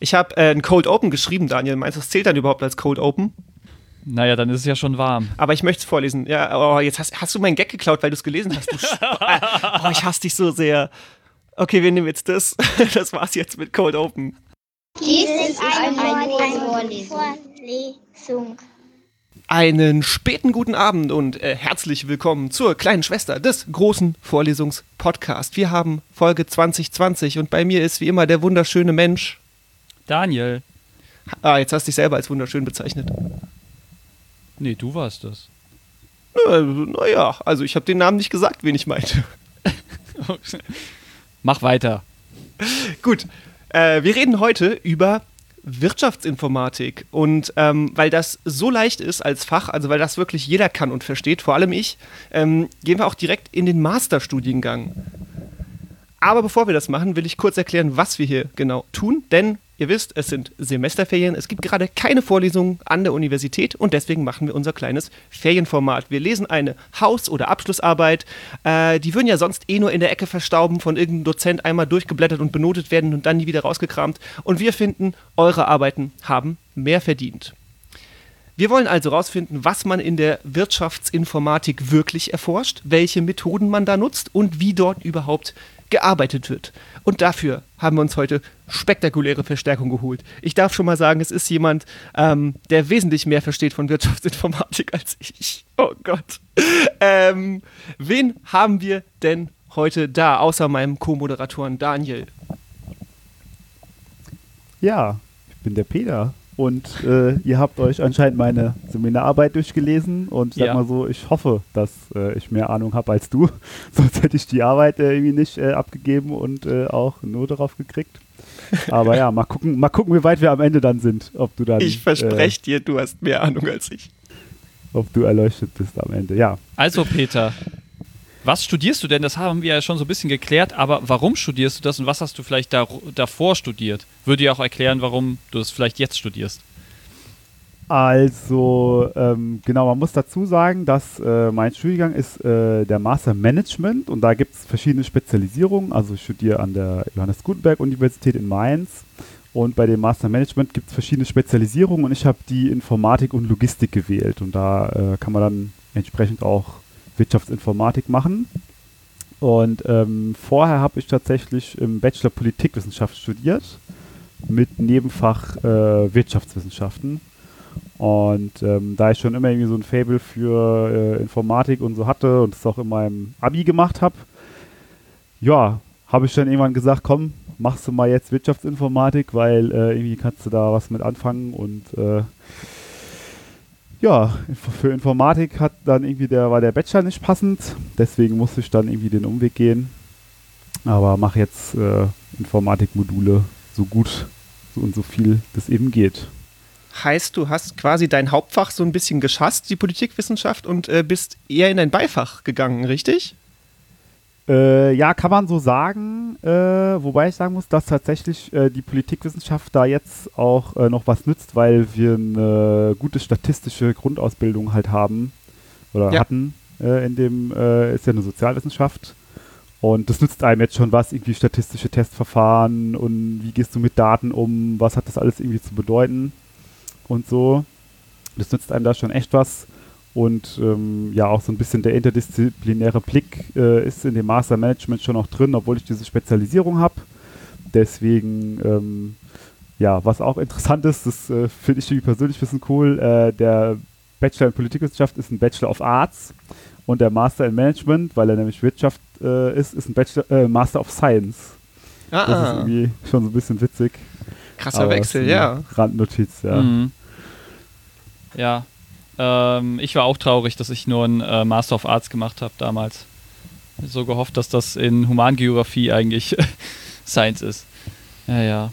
Ich habe äh, ein Cold Open geschrieben, Daniel. Meinst du, das zählt dann überhaupt als Cold Open? Naja, dann ist es ja schon warm. Aber ich möchte es vorlesen. Ja, oh, jetzt hast, hast du meinen Gag geklaut, weil du es gelesen hast. Du oh, ich hasse dich so sehr. Okay, wir nehmen jetzt das. Das war's jetzt mit Cold Open. Dies ist eine, eine Vorlesung. Einen späten guten Abend und äh, herzlich willkommen zur kleinen Schwester des großen Vorlesungspodcasts. Wir haben Folge 2020 und bei mir ist wie immer der wunderschöne Mensch. Daniel. Ah, jetzt hast du dich selber als wunderschön bezeichnet. Nee, du warst das. Naja, na also ich habe den Namen nicht gesagt, wen ich meinte. Mach weiter. Gut, äh, wir reden heute über Wirtschaftsinformatik. Und ähm, weil das so leicht ist als Fach, also weil das wirklich jeder kann und versteht, vor allem ich, ähm, gehen wir auch direkt in den Masterstudiengang. Aber bevor wir das machen, will ich kurz erklären, was wir hier genau tun. Denn Ihr wisst, es sind Semesterferien, es gibt gerade keine Vorlesungen an der Universität und deswegen machen wir unser kleines Ferienformat. Wir lesen eine Haus- oder Abschlussarbeit, äh, die würden ja sonst eh nur in der Ecke verstauben, von irgendeinem Dozent einmal durchgeblättert und benotet werden und dann nie wieder rausgekramt. Und wir finden, eure Arbeiten haben mehr verdient. Wir wollen also herausfinden, was man in der Wirtschaftsinformatik wirklich erforscht, welche Methoden man da nutzt und wie dort überhaupt gearbeitet wird. Und dafür haben wir uns heute spektakuläre Verstärkung geholt. Ich darf schon mal sagen, es ist jemand, ähm, der wesentlich mehr versteht von Wirtschaftsinformatik als ich. Oh Gott. Ähm, wen haben wir denn heute da, außer meinem Co-Moderatoren Daniel? Ja, ich bin der Peter. Und äh, ihr habt euch anscheinend meine Seminararbeit durchgelesen und sag ja. mal so, ich hoffe, dass äh, ich mehr Ahnung habe als du. Sonst hätte ich die Arbeit äh, irgendwie nicht äh, abgegeben und äh, auch nur darauf gekriegt. Aber ja, mal gucken, mal gucken, wie weit wir am Ende dann sind. Ob du dann. Ich verspreche äh, dir, du hast mehr Ahnung als ich. Ob du erleuchtet bist am Ende, ja. Also, Peter, was studierst du denn? Das haben wir ja schon so ein bisschen geklärt, aber warum studierst du das und was hast du vielleicht da, davor studiert? Würde ja auch erklären, warum du es vielleicht jetzt studierst. Also, ähm, genau, man muss dazu sagen, dass äh, mein Studiengang ist äh, der Master Management und da gibt es verschiedene Spezialisierungen. Also, ich studiere an der Johannes Gutenberg Universität in Mainz und bei dem Master Management gibt es verschiedene Spezialisierungen und ich habe die Informatik und Logistik gewählt und da äh, kann man dann entsprechend auch Wirtschaftsinformatik machen. Und ähm, vorher habe ich tatsächlich im Bachelor Politikwissenschaft studiert mit Nebenfach äh, Wirtschaftswissenschaften. Und ähm, da ich schon immer irgendwie so ein Fable für äh, Informatik und so hatte und es auch in meinem Abi gemacht habe, ja, habe ich dann irgendwann gesagt, komm, machst du mal jetzt Wirtschaftsinformatik, weil äh, irgendwie kannst du da was mit anfangen und äh, ja, für Informatik hat dann irgendwie der, war der Bachelor nicht passend, deswegen musste ich dann irgendwie den Umweg gehen. Aber mache jetzt äh, Informatikmodule so gut und so viel das eben geht. Heißt, du hast quasi dein Hauptfach so ein bisschen geschasst, die Politikwissenschaft, und äh, bist eher in dein Beifach gegangen, richtig? Äh, ja, kann man so sagen. Äh, wobei ich sagen muss, dass tatsächlich äh, die Politikwissenschaft da jetzt auch äh, noch was nützt, weil wir eine gute statistische Grundausbildung halt haben oder ja. hatten. Äh, in dem äh, ist ja eine Sozialwissenschaft. Und das nützt einem jetzt schon was, irgendwie statistische Testverfahren und wie gehst du mit Daten um, was hat das alles irgendwie zu bedeuten und so. Das nützt einem da schon echt was. Und ähm, ja, auch so ein bisschen der interdisziplinäre Blick äh, ist in dem Master Management schon noch drin, obwohl ich diese Spezialisierung habe. Deswegen, ähm, ja, was auch interessant ist, das äh, finde ich persönlich ein bisschen cool, äh, der Bachelor in Politikwissenschaft ist ein Bachelor of Arts und der Master in Management, weil er nämlich Wirtschaft äh, ist, ist ein Bachelor, äh, Master of Science. Ah, das ist ah. irgendwie schon so ein bisschen witzig. Krasser Wechsel, ja. Randnotiz, ja. Mhm. Ja, ähm, ich war auch traurig, dass ich nur einen äh, Master of Arts gemacht habe damals. So gehofft, dass das in Humangeografie eigentlich Science ist. Ja, ja.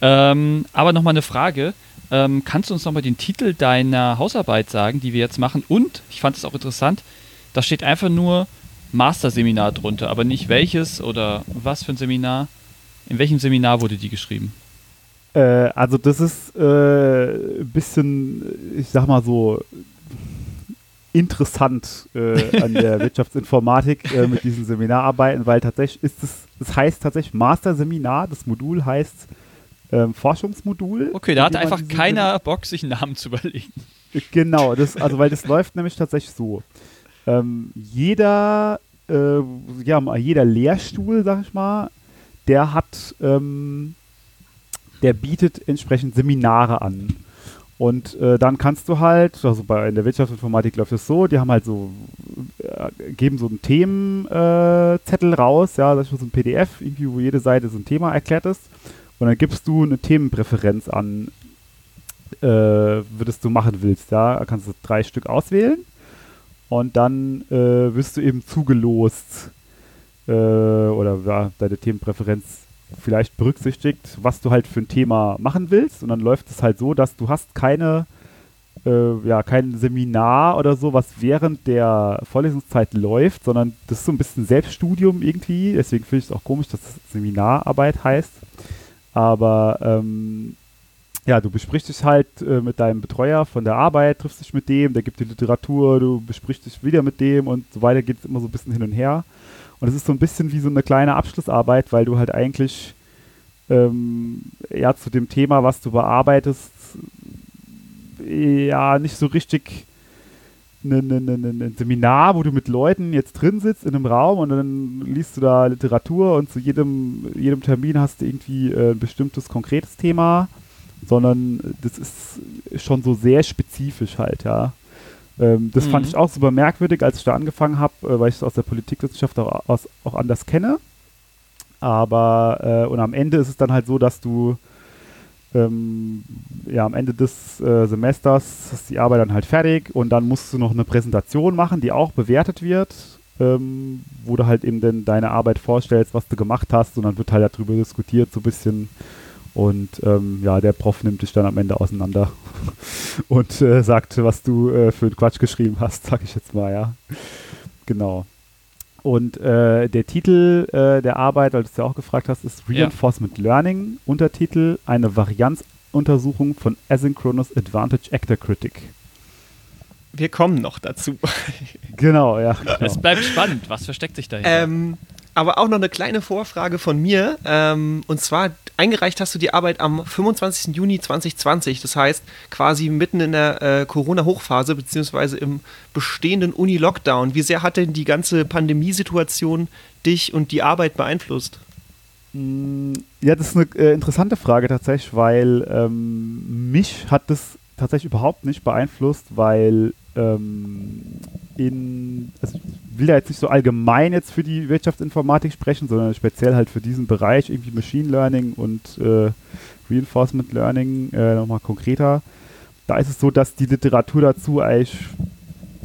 Ähm, aber nochmal eine Frage. Ähm, kannst du uns nochmal den Titel deiner Hausarbeit sagen, die wir jetzt machen? Und, ich fand es auch interessant, da steht einfach nur Masterseminar drunter, aber nicht welches oder was für ein Seminar. In welchem Seminar wurde die geschrieben? Äh, also das ist äh, ein bisschen, ich sag mal so, interessant äh, an der Wirtschaftsinformatik äh, mit diesen Seminararbeiten, weil tatsächlich ist es, das heißt tatsächlich Master-Seminar, das Modul heißt ähm, Forschungsmodul. Okay, da hat einfach keiner Bock, sich einen Namen zu überlegen. Genau, das, also weil das läuft nämlich tatsächlich so. Ähm, jeder, äh, ja, jeder Lehrstuhl, sag ich mal, der hat, ähm, der bietet entsprechend Seminare an. Und äh, dann kannst du halt, also bei in der Wirtschaftsinformatik läuft es so, die haben halt so, äh, geben so einen Themenzettel äh, raus, ja, das ist so ein PDF, irgendwie, wo jede Seite so ein Thema erklärt ist. Und dann gibst du eine Themenpräferenz an, äh, würdest du machen willst, ja, Da kannst du drei Stück auswählen und dann äh, wirst du eben zugelost äh, oder ja, deine Themenpräferenz vielleicht berücksichtigt, was du halt für ein Thema machen willst und dann läuft es halt so, dass du hast keine äh, ja, kein Seminar oder so, was während der Vorlesungszeit läuft, sondern das ist so ein bisschen Selbststudium irgendwie. Deswegen finde ich es auch komisch, dass es Seminararbeit heißt. Aber ähm, ja, du besprichst dich halt äh, mit deinem Betreuer von der Arbeit, triffst dich mit dem, der gibt dir Literatur, du besprichst dich wieder mit dem und so weiter geht es immer so ein bisschen hin und her. Und es ist so ein bisschen wie so eine kleine Abschlussarbeit, weil du halt eigentlich ähm, ja zu dem Thema, was du bearbeitest, ja nicht so richtig ne, ne, ne, ne, ein Seminar, wo du mit Leuten jetzt drin sitzt in einem Raum und dann liest du da Literatur und zu jedem, jedem Termin hast du irgendwie äh, ein bestimmtes konkretes Thema, sondern das ist schon so sehr spezifisch halt, ja. Ähm, das fand Mhm. ich auch super merkwürdig, als ich da angefangen habe, äh, weil ich es aus der Politikwissenschaft auch, aus, auch anders kenne. Aber äh, und am Ende ist es dann halt so, dass du ähm, ja am Ende des äh, Semesters ist die Arbeit dann halt fertig und dann musst du noch eine Präsentation machen, die auch bewertet wird, ähm, wo du halt eben dann deine Arbeit vorstellst, was du gemacht hast und dann wird halt darüber diskutiert so ein bisschen und ähm, ja, der Prof nimmt dich dann am Ende auseinander und äh, sagt, was du äh, für einen Quatsch geschrieben hast, sag ich jetzt mal, ja. Genau. Und äh, der Titel äh, der Arbeit, weil du es ja auch gefragt hast, ist Ja. Reinforcement Learning. Untertitel eine Varianzuntersuchung von Asynchronous Advantage Actor Critic. Wir kommen noch dazu. Genau, ja. Genau. Es bleibt spannend. Was versteckt sich dahinter? Ähm, aber auch noch eine kleine Vorfrage von mir. Ähm, und zwar, eingereicht hast du die Arbeit am 25. Juni 2020. Das heißt, quasi mitten in der äh, Corona-Hochphase, beziehungsweise im bestehenden Uni-Lockdown. Wie sehr hat denn die ganze Pandemiesituation dich und die Arbeit beeinflusst? Mm, Ja, das ist eine äh, interessante Frage tatsächlich, weil ähm, mich hat das tatsächlich überhaupt nicht beeinflusst, weil ähm, in, also will ja jetzt nicht so allgemein jetzt für die Wirtschaftsinformatik sprechen, sondern speziell halt für diesen Bereich irgendwie Machine Learning und äh, Reinforcement Learning äh, nochmal konkreter. Da ist es so, dass die Literatur dazu eigentlich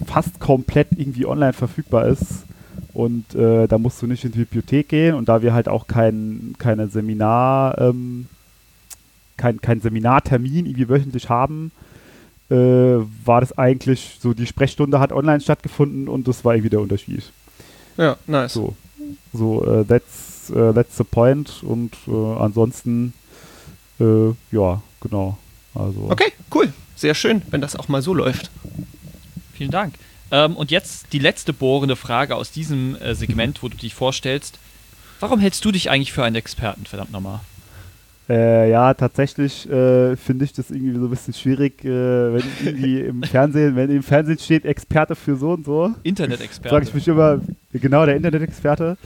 fast komplett irgendwie online verfügbar ist. Und äh, da musst du nicht in die Bibliothek gehen. Und da wir halt auch kein, keine Seminar, ähm, kein, kein Seminartermin irgendwie wöchentlich haben, äh, war das eigentlich so, die Sprechstunde hat online stattgefunden und das war irgendwie der Unterschied. Ja, nice. So, so äh, that's, äh, that's the point. Und äh, ansonsten, äh, ja, genau. Also, Okay, cool. Sehr schön, wenn das auch mal so läuft. Vielen Dank. Ähm, und jetzt die letzte bohrende Frage aus diesem äh, Segment, wo du dich vorstellst. Warum hältst du dich eigentlich für einen Experten, verdammt nochmal? Äh, ja, tatsächlich äh, finde ich das irgendwie so ein bisschen schwierig, äh, wenn irgendwie im Fernsehen, wenn im Fernsehen steht Experte für so und so, frage Internet-Experte. ich mich immer, genau der Internetexperte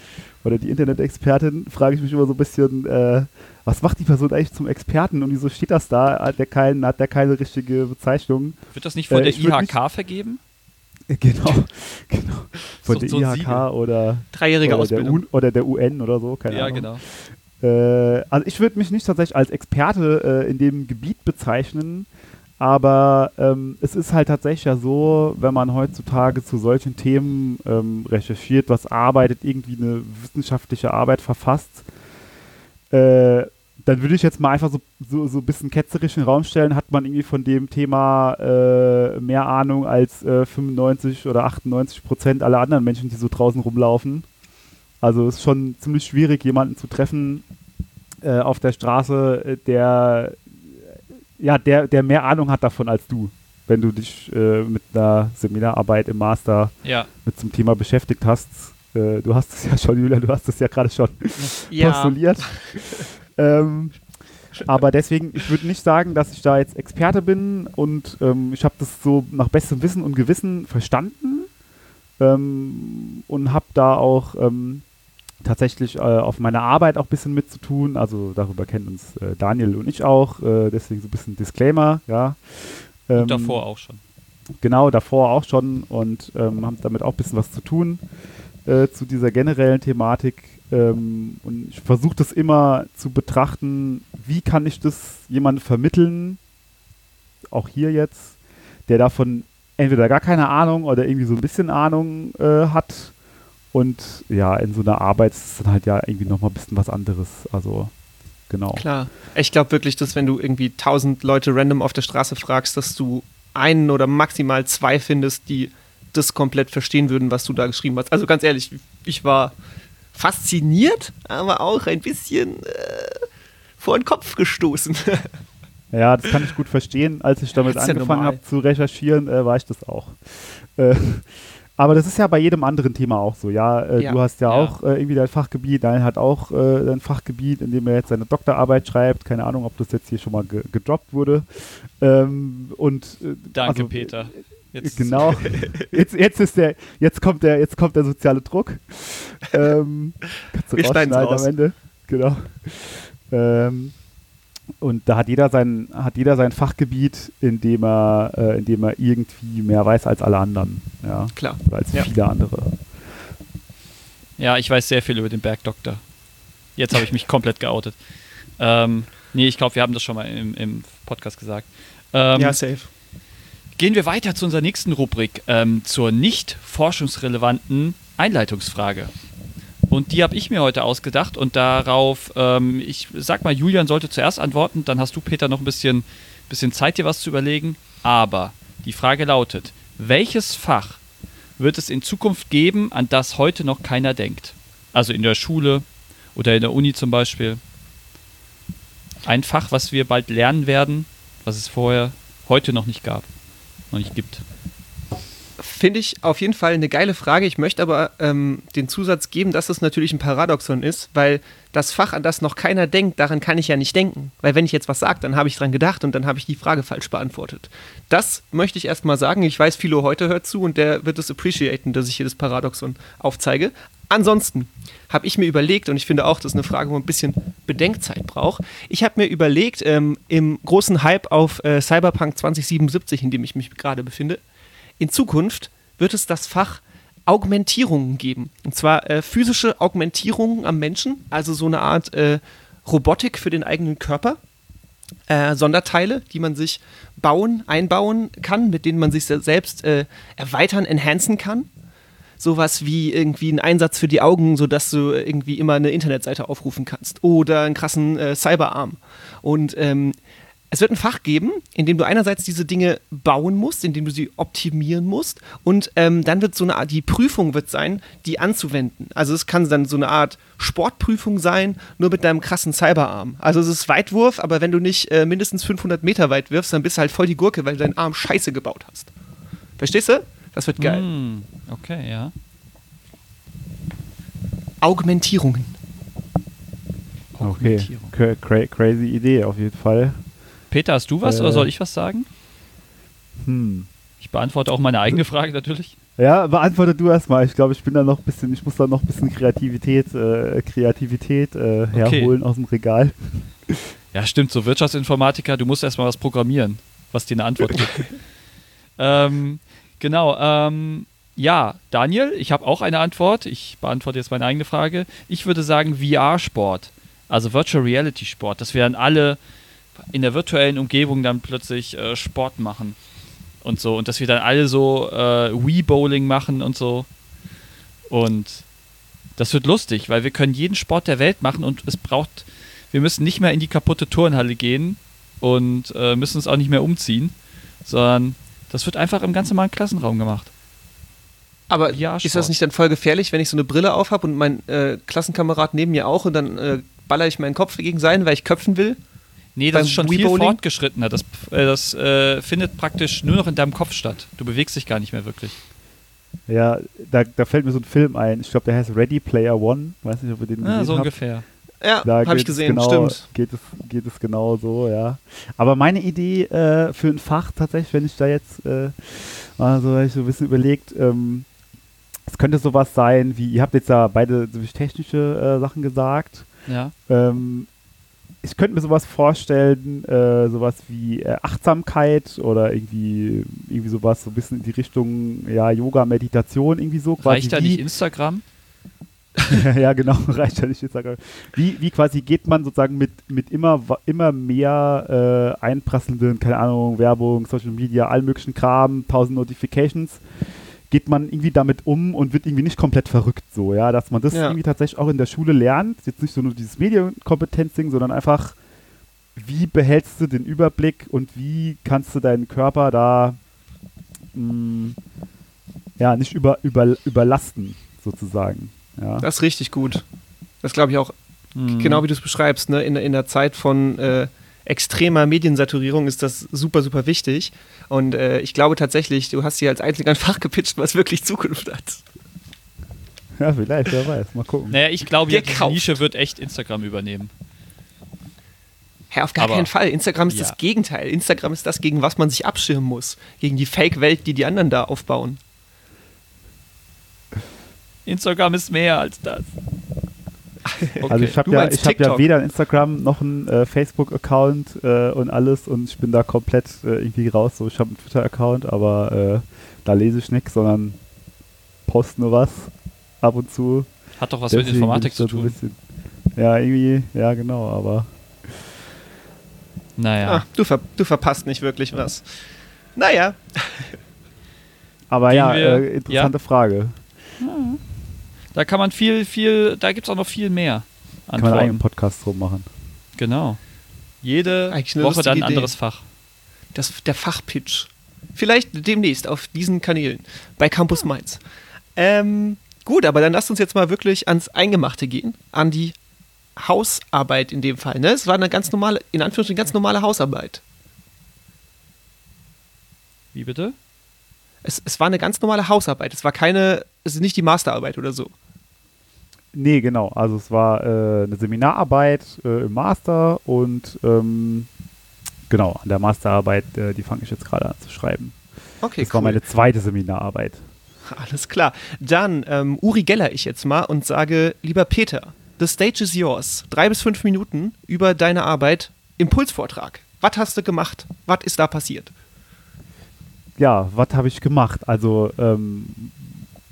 oder die Internetexpertin, frage ich mich immer so ein bisschen, äh, was macht die Person eigentlich zum Experten und wieso steht das da? Hat der, kein, hat der keine richtige Bezeichnung? Wird das nicht von Äh, der IHK vergeben? Äh, Genau, genau. Von So- der so IHK Siegel. oder, Dreijährige oder, der Ausbildung. UN, oder der UN oder so, keine ja, Ahnung. genau. Äh, also ich würde mich nicht tatsächlich als Experte äh, in dem Gebiet bezeichnen, aber ähm, es ist halt tatsächlich ja so, wenn man heutzutage zu solchen Themen ähm, recherchiert, was arbeitet, irgendwie eine wissenschaftliche Arbeit verfasst, äh, dann würde ich jetzt mal einfach so, so, so ein bisschen ketzerisch in den Raum stellen, hat man irgendwie von dem Thema äh, mehr Ahnung als äh, 95 oder 98 Prozent aller anderen Menschen, die so draußen rumlaufen. Also es ist schon ziemlich schwierig, jemanden zu treffen äh, auf der Straße, äh, der, ja, der, der mehr Ahnung hat davon als du, wenn du dich äh, mit einer Seminararbeit im Master Ja. mit zum Thema beschäftigt hast. Äh, du hast es ja schon, Julia, du hast es ja gerade schon Ja. postuliert. ähm, Aber deswegen, ich würde nicht sagen, dass ich da jetzt Experte bin und ähm, ich habe das so nach bestem Wissen und Gewissen verstanden ähm, und habe da auch ähm, tatsächlich äh, auf meiner Arbeit auch ein bisschen mit zu tun. Also darüber kennen uns äh, Daniel und ich auch, äh, deswegen so ein bisschen Disclaimer, ja. Ähm, Und davor auch schon. Genau, davor auch schon und ähm, haben damit auch ein bisschen was zu tun äh, zu dieser generellen Thematik. Ähm, und ich versuche das immer zu betrachten, wie kann ich das jemandem vermitteln, auch hier jetzt, der davon entweder gar keine Ahnung oder irgendwie so ein bisschen Ahnung äh, hat. Und ja, in so einer Arbeit ist es dann halt ja irgendwie nochmal ein bisschen was anderes. Also, genau. Klar. Ich glaube wirklich, dass wenn du irgendwie tausend Leute random auf der Straße fragst, dass du einen oder maximal zwei findest, die das komplett verstehen würden, was du da geschrieben hast. Also ganz ehrlich, ich war fasziniert, aber auch ein bisschen äh, vor den Kopf gestoßen. Ja, das kann ich gut verstehen. Als ich damit ja angefangen normal. habe zu recherchieren, äh, war ich das auch. Äh, aber das ist ja bei jedem anderen Thema auch so. Ja, äh, Ja. du hast ja, Ja. auch äh, irgendwie dein Fachgebiet, Daniel hat auch äh, sein Fachgebiet, in dem er jetzt seine Doktorarbeit schreibt. Keine Ahnung, ob das jetzt hier schon mal ge gedroppt wurde. Ähm, und äh, Danke, also, Peter. Jetzt, Genau. Jetzt, jetzt ist der, jetzt kommt der, jetzt kommt der soziale Druck. Ähm, kannst du Wir rausschneiden raus. am Ende. Genau. Ähm, und da hat jeder sein, hat jeder sein Fachgebiet, in dem er, äh, in dem er irgendwie mehr weiß als alle anderen. Ja. Klar. Oder als Ja. viele andere. Ja, ich weiß sehr viel über den Bergdoktor. Jetzt habe ich mich komplett geoutet. Ähm, nee, ich glaube, wir haben das schon mal im, im Podcast gesagt. Ähm, ja, safe. Gehen wir weiter zu unserer nächsten Rubrik, ähm, zur nicht forschungsrelevanten Einleitungsfrage. Und die habe ich mir heute ausgedacht und darauf, ähm, ich sag mal, Julian sollte zuerst antworten, dann hast du, Peter, noch ein bisschen, bisschen Zeit, dir was zu überlegen. Aber die Frage lautet, welches Fach wird es in Zukunft geben, an das heute noch keiner denkt? Also in der Schule oder in der Uni zum Beispiel. Ein Fach, was wir bald lernen werden, was es vorher heute noch nicht gab, noch nicht gibt. Finde ich auf jeden Fall eine geile Frage. Ich möchte aber ähm, den Zusatz geben, dass es natürlich ein Paradoxon ist, weil das Fach, an das noch keiner denkt, daran kann ich ja nicht denken. Weil wenn ich jetzt was sage, dann habe ich dran gedacht und dann habe ich die Frage falsch beantwortet. Das möchte ich erstmal sagen. Ich weiß, Philo heute hört zu und der wird es appreciaten, dass ich hier das Paradoxon aufzeige. Ansonsten habe ich mir überlegt, und ich finde auch, das ist eine Frage, wo man ein bisschen Bedenkzeit braucht. Ich habe mir überlegt, ähm, im großen Hype auf äh, Cyberpunk 2077, in dem ich mich gerade befinde, in Zukunft wird es das Fach Augmentierungen geben. Und zwar äh, physische Augmentierungen am Menschen, also so eine Art äh, Robotik für den eigenen Körper. Äh, Sonderteile, die man sich bauen, einbauen kann, mit denen man sich se- selbst äh, erweitern, enhancen kann. Sowas wie irgendwie ein Einsatz für die Augen, sodass du irgendwie immer eine Internetseite aufrufen kannst. Oder einen krassen äh, Cyberarm. Und ähm, es wird ein Fach geben, in dem du einerseits diese Dinge bauen musst, in dem du sie optimieren musst und ähm, dann wird so eine Art, die Prüfung wird sein, die anzuwenden. Also es kann dann so eine Art Sportprüfung sein, nur mit deinem krassen Cyberarm. Also es ist Weitwurf, aber wenn du nicht äh, mindestens 500 Meter weit wirfst, dann bist du halt voll die Gurke, weil du deinen Arm scheiße gebaut hast. Verstehst du? Das wird geil. Hm, okay, ja. Augmentierungen. Okay. Augmentierung. Cra cra crazy Idee auf jeden Fall. Peter, hast du was Äh. oder soll ich was sagen? Hm. Ich beantworte auch meine eigene Frage natürlich. Ja, beantworte du erstmal. Ich glaube, ich bin da noch ein bisschen, ich muss da noch ein bisschen Kreativität, äh, Kreativität äh, herholen aus dem Regal. Ja, stimmt, so Wirtschaftsinformatiker, du musst erstmal was programmieren, was dir eine Antwort gibt. ähm, genau, ähm, ja, Daniel, ich habe auch eine Antwort. Ich beantworte jetzt meine eigene Frage. Ich würde sagen VR-Sport, also Virtual Reality Sport, dass wir dann alle in der virtuellen Umgebung dann plötzlich äh, Sport machen und so und dass wir dann alle so äh, Wii-Bowling machen und so. Und das wird lustig, weil wir können jeden Sport der Welt machen und es braucht, wir müssen nicht mehr in die kaputte Turnhalle gehen und äh, müssen uns auch nicht mehr umziehen, sondern das wird einfach im ganz normalen Klassenraum gemacht. Aber Ja, ist das nicht dann voll gefährlich, wenn ich so eine Brille aufhab und mein äh, Klassenkamerad neben mir auch und dann äh, baller ich meinen Kopf gegen seinen, weil ich köpfen will? Nee, das Beim ist schon viel fortgeschrittener. Das, äh, das äh, findet praktisch nur noch in deinem Kopf statt. Du bewegst dich gar nicht mehr wirklich. Ja, da, da fällt mir so ein Film ein. Ich glaube, der heißt Ready Player One. Weiß nicht, ob ihr den Ja, gesehen so habt. ungefähr. ja, Da habe ich gesehen, genau, stimmt. Geht es, geht es genau so, ja. Aber meine Idee äh, für ein Fach tatsächlich, wenn ich da jetzt äh, mal so, hab ich so ein bisschen überlegt, ähm, es könnte sowas sein wie, ihr habt jetzt da beide so technische äh, Sachen gesagt. Ja. Ähm, ich könnte mir sowas vorstellen, äh, sowas wie äh, Achtsamkeit oder irgendwie, irgendwie sowas so ein bisschen in die Richtung ja, Yoga, Meditation, irgendwie so. quasi Reicht da nicht Instagram? ja, genau, reicht ja nicht. Ich. Wie, wie quasi geht man sozusagen mit, mit immer, immer mehr äh, einprasselnden, keine Ahnung, Werbung, Social Media, all möglichen Kram, tausend Notifications, geht man irgendwie damit um und wird irgendwie nicht komplett verrückt so, ja, dass man das Ja. irgendwie tatsächlich auch in der Schule lernt, jetzt nicht so nur dieses Medienkompetenzding, sondern einfach, wie behältst du den Überblick und wie kannst du deinen Körper da mh, ja, nicht über, über, überlasten, sozusagen. Ja. Das ist richtig gut. Das glaube ich auch, Hm. genau wie du es beschreibst, ne? in, in der Zeit von äh, extremer Mediensaturierung ist das super, super wichtig. Und äh, ich glaube tatsächlich, du hast hier als Einziger ein Fach gepitcht, was wirklich Zukunft hat. Ja, vielleicht, wer weiß. Mal gucken. Naja, ich glaube, ja, Gekauft. Nische wird echt Instagram übernehmen. Ja, auf gar Aber- keinen Fall. Instagram ist Ja. das Gegenteil. Instagram ist das, gegen was man sich abschirmen muss. Gegen die Fake-Welt, die die anderen da aufbauen. Instagram ist mehr als das. Okay. also ich habe ja, ich hab ja weder ein Instagram noch einen äh, Facebook-Account äh, und alles und ich bin da komplett äh, irgendwie raus. So, ich habe einen Twitter-Account, aber äh, da lese ich nichts, sondern poste nur was ab und zu. Hat doch was mit Deswegen bin Informatik zu ein tun. bisschen- Ja, irgendwie, ja genau, aber Naja. Ah, du, ver du verpasst nicht wirklich was. Naja, aber Gehen ja, äh, interessante Frage. Da kann man viel, viel, da gibt es auch noch viel mehr Kann man einen eigenen Antworten. Podcast drum machen. Genau. Jede Woche dann ein Idee. anderes Fach. das, der Fachpitch. Vielleicht demnächst auf diesen Kanälen bei Campus Mainz. Ähm, gut, aber dann lasst uns jetzt mal wirklich ans Eingemachte gehen, an die Hausarbeit in dem Fall. Ne? Es war eine ganz normale, in Anführungsstrichen ganz normale Hausarbeit. Wie bitte? Es, es war eine ganz normale Hausarbeit. Es war keine, es ist nicht die Masterarbeit oder so. Nee, genau. Also es war äh, eine Seminararbeit äh, im Master und ähm, genau, an der Masterarbeit, äh, die fange ich jetzt gerade an zu schreiben. Okay, das war meine zweite Seminararbeit. Alles klar. Dann ähm, Uri Geller ich jetzt mal und sage, lieber Peter, the stage is yours. Drei bis fünf Minuten über deine Arbeit. Impulsvortrag. Was hast du gemacht? Was ist da passiert? Ja, was habe ich gemacht? Also, ähm,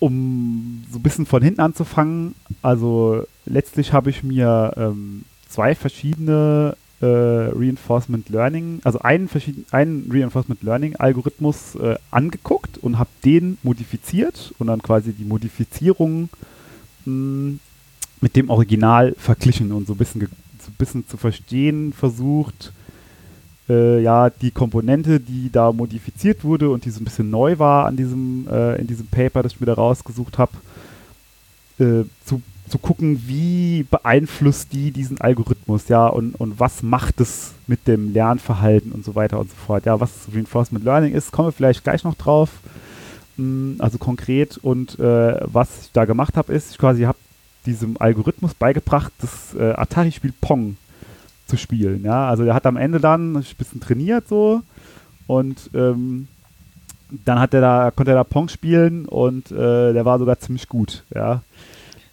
um so ein bisschen von hinten anzufangen, also letztlich habe ich mir ähm, zwei verschiedene äh, Reinforcement Learning, also einen, verschieden, einen Reinforcement Learning Algorithmus äh, angeguckt und habe den modifiziert und dann quasi die Modifizierung mh, mit dem Original verglichen und so ein bisschen, so ein bisschen zu verstehen versucht, äh, ja, die Komponente, die da modifiziert wurde und die so ein bisschen neu war an diesem, äh, in diesem Paper, das ich mir da rausgesucht habe, äh, zu, zu gucken, wie beeinflusst die diesen Algorithmus, ja, und, und was macht es mit dem Lernverhalten und so weiter und so fort. Ja, was Reinforcement Learning ist, kommen wir vielleicht gleich noch drauf. Mm, Also konkret und äh, was ich da gemacht habe, ist, ich quasi habe diesem Algorithmus beigebracht, das äh, Atari-Spiel Pong zu spielen. Ja, also der hat am Ende dann ein bisschen trainiert so und ähm, dann hat er da, konnte er da Pong spielen und äh, der war sogar ziemlich gut. Ja,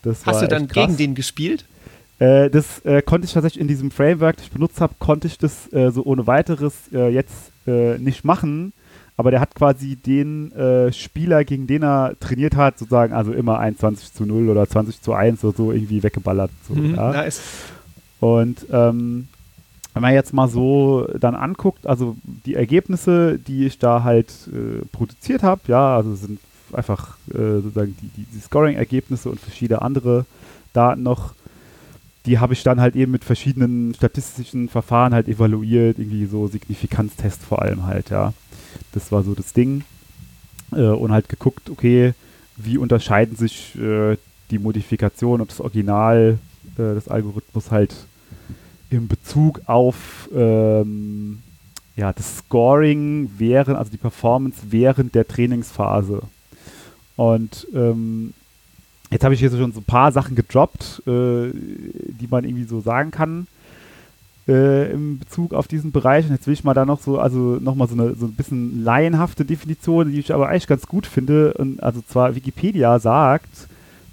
das Hast du dann krass. gegen den gespielt? Äh, das äh, konnte ich tatsächlich in diesem Framework, das ich benutzt habe, konnte ich das äh, so ohne weiteres äh, jetzt äh, nicht machen. Aber der hat quasi den Spieler, gegen den er trainiert hat, sozusagen, also immer 21 zu 0 oder 20 zu 1 oder so irgendwie weggeballert. So, Mhm, ja. Nice. Und ähm, wenn man jetzt mal so dann anguckt, also die Ergebnisse, die ich da halt äh, produziert habe, ja, also sind einfach äh, sozusagen die, die, die Scoring-Ergebnisse und verschiedene andere Daten noch, die habe ich dann halt eben mit verschiedenen statistischen Verfahren halt evaluiert, irgendwie so Signifikanztest vor allem halt, ja. Das war so das Ding. Äh, und halt geguckt, okay, wie unterscheiden sich äh, die Modifikationen und das Original äh, des Algorithmus halt in Bezug auf ähm, ja, das Scoring während, also die Performance während der Trainingsphase. Und ähm, jetzt habe ich hier schon so ein paar Sachen gedroppt, äh, die man irgendwie so sagen kann äh, im Bezug auf diesen Bereich. Und jetzt will ich mal da noch so, also nochmal so eine so ein bisschen laienhafte Definition, die ich aber eigentlich ganz gut finde. Und also zwar Wikipedia sagt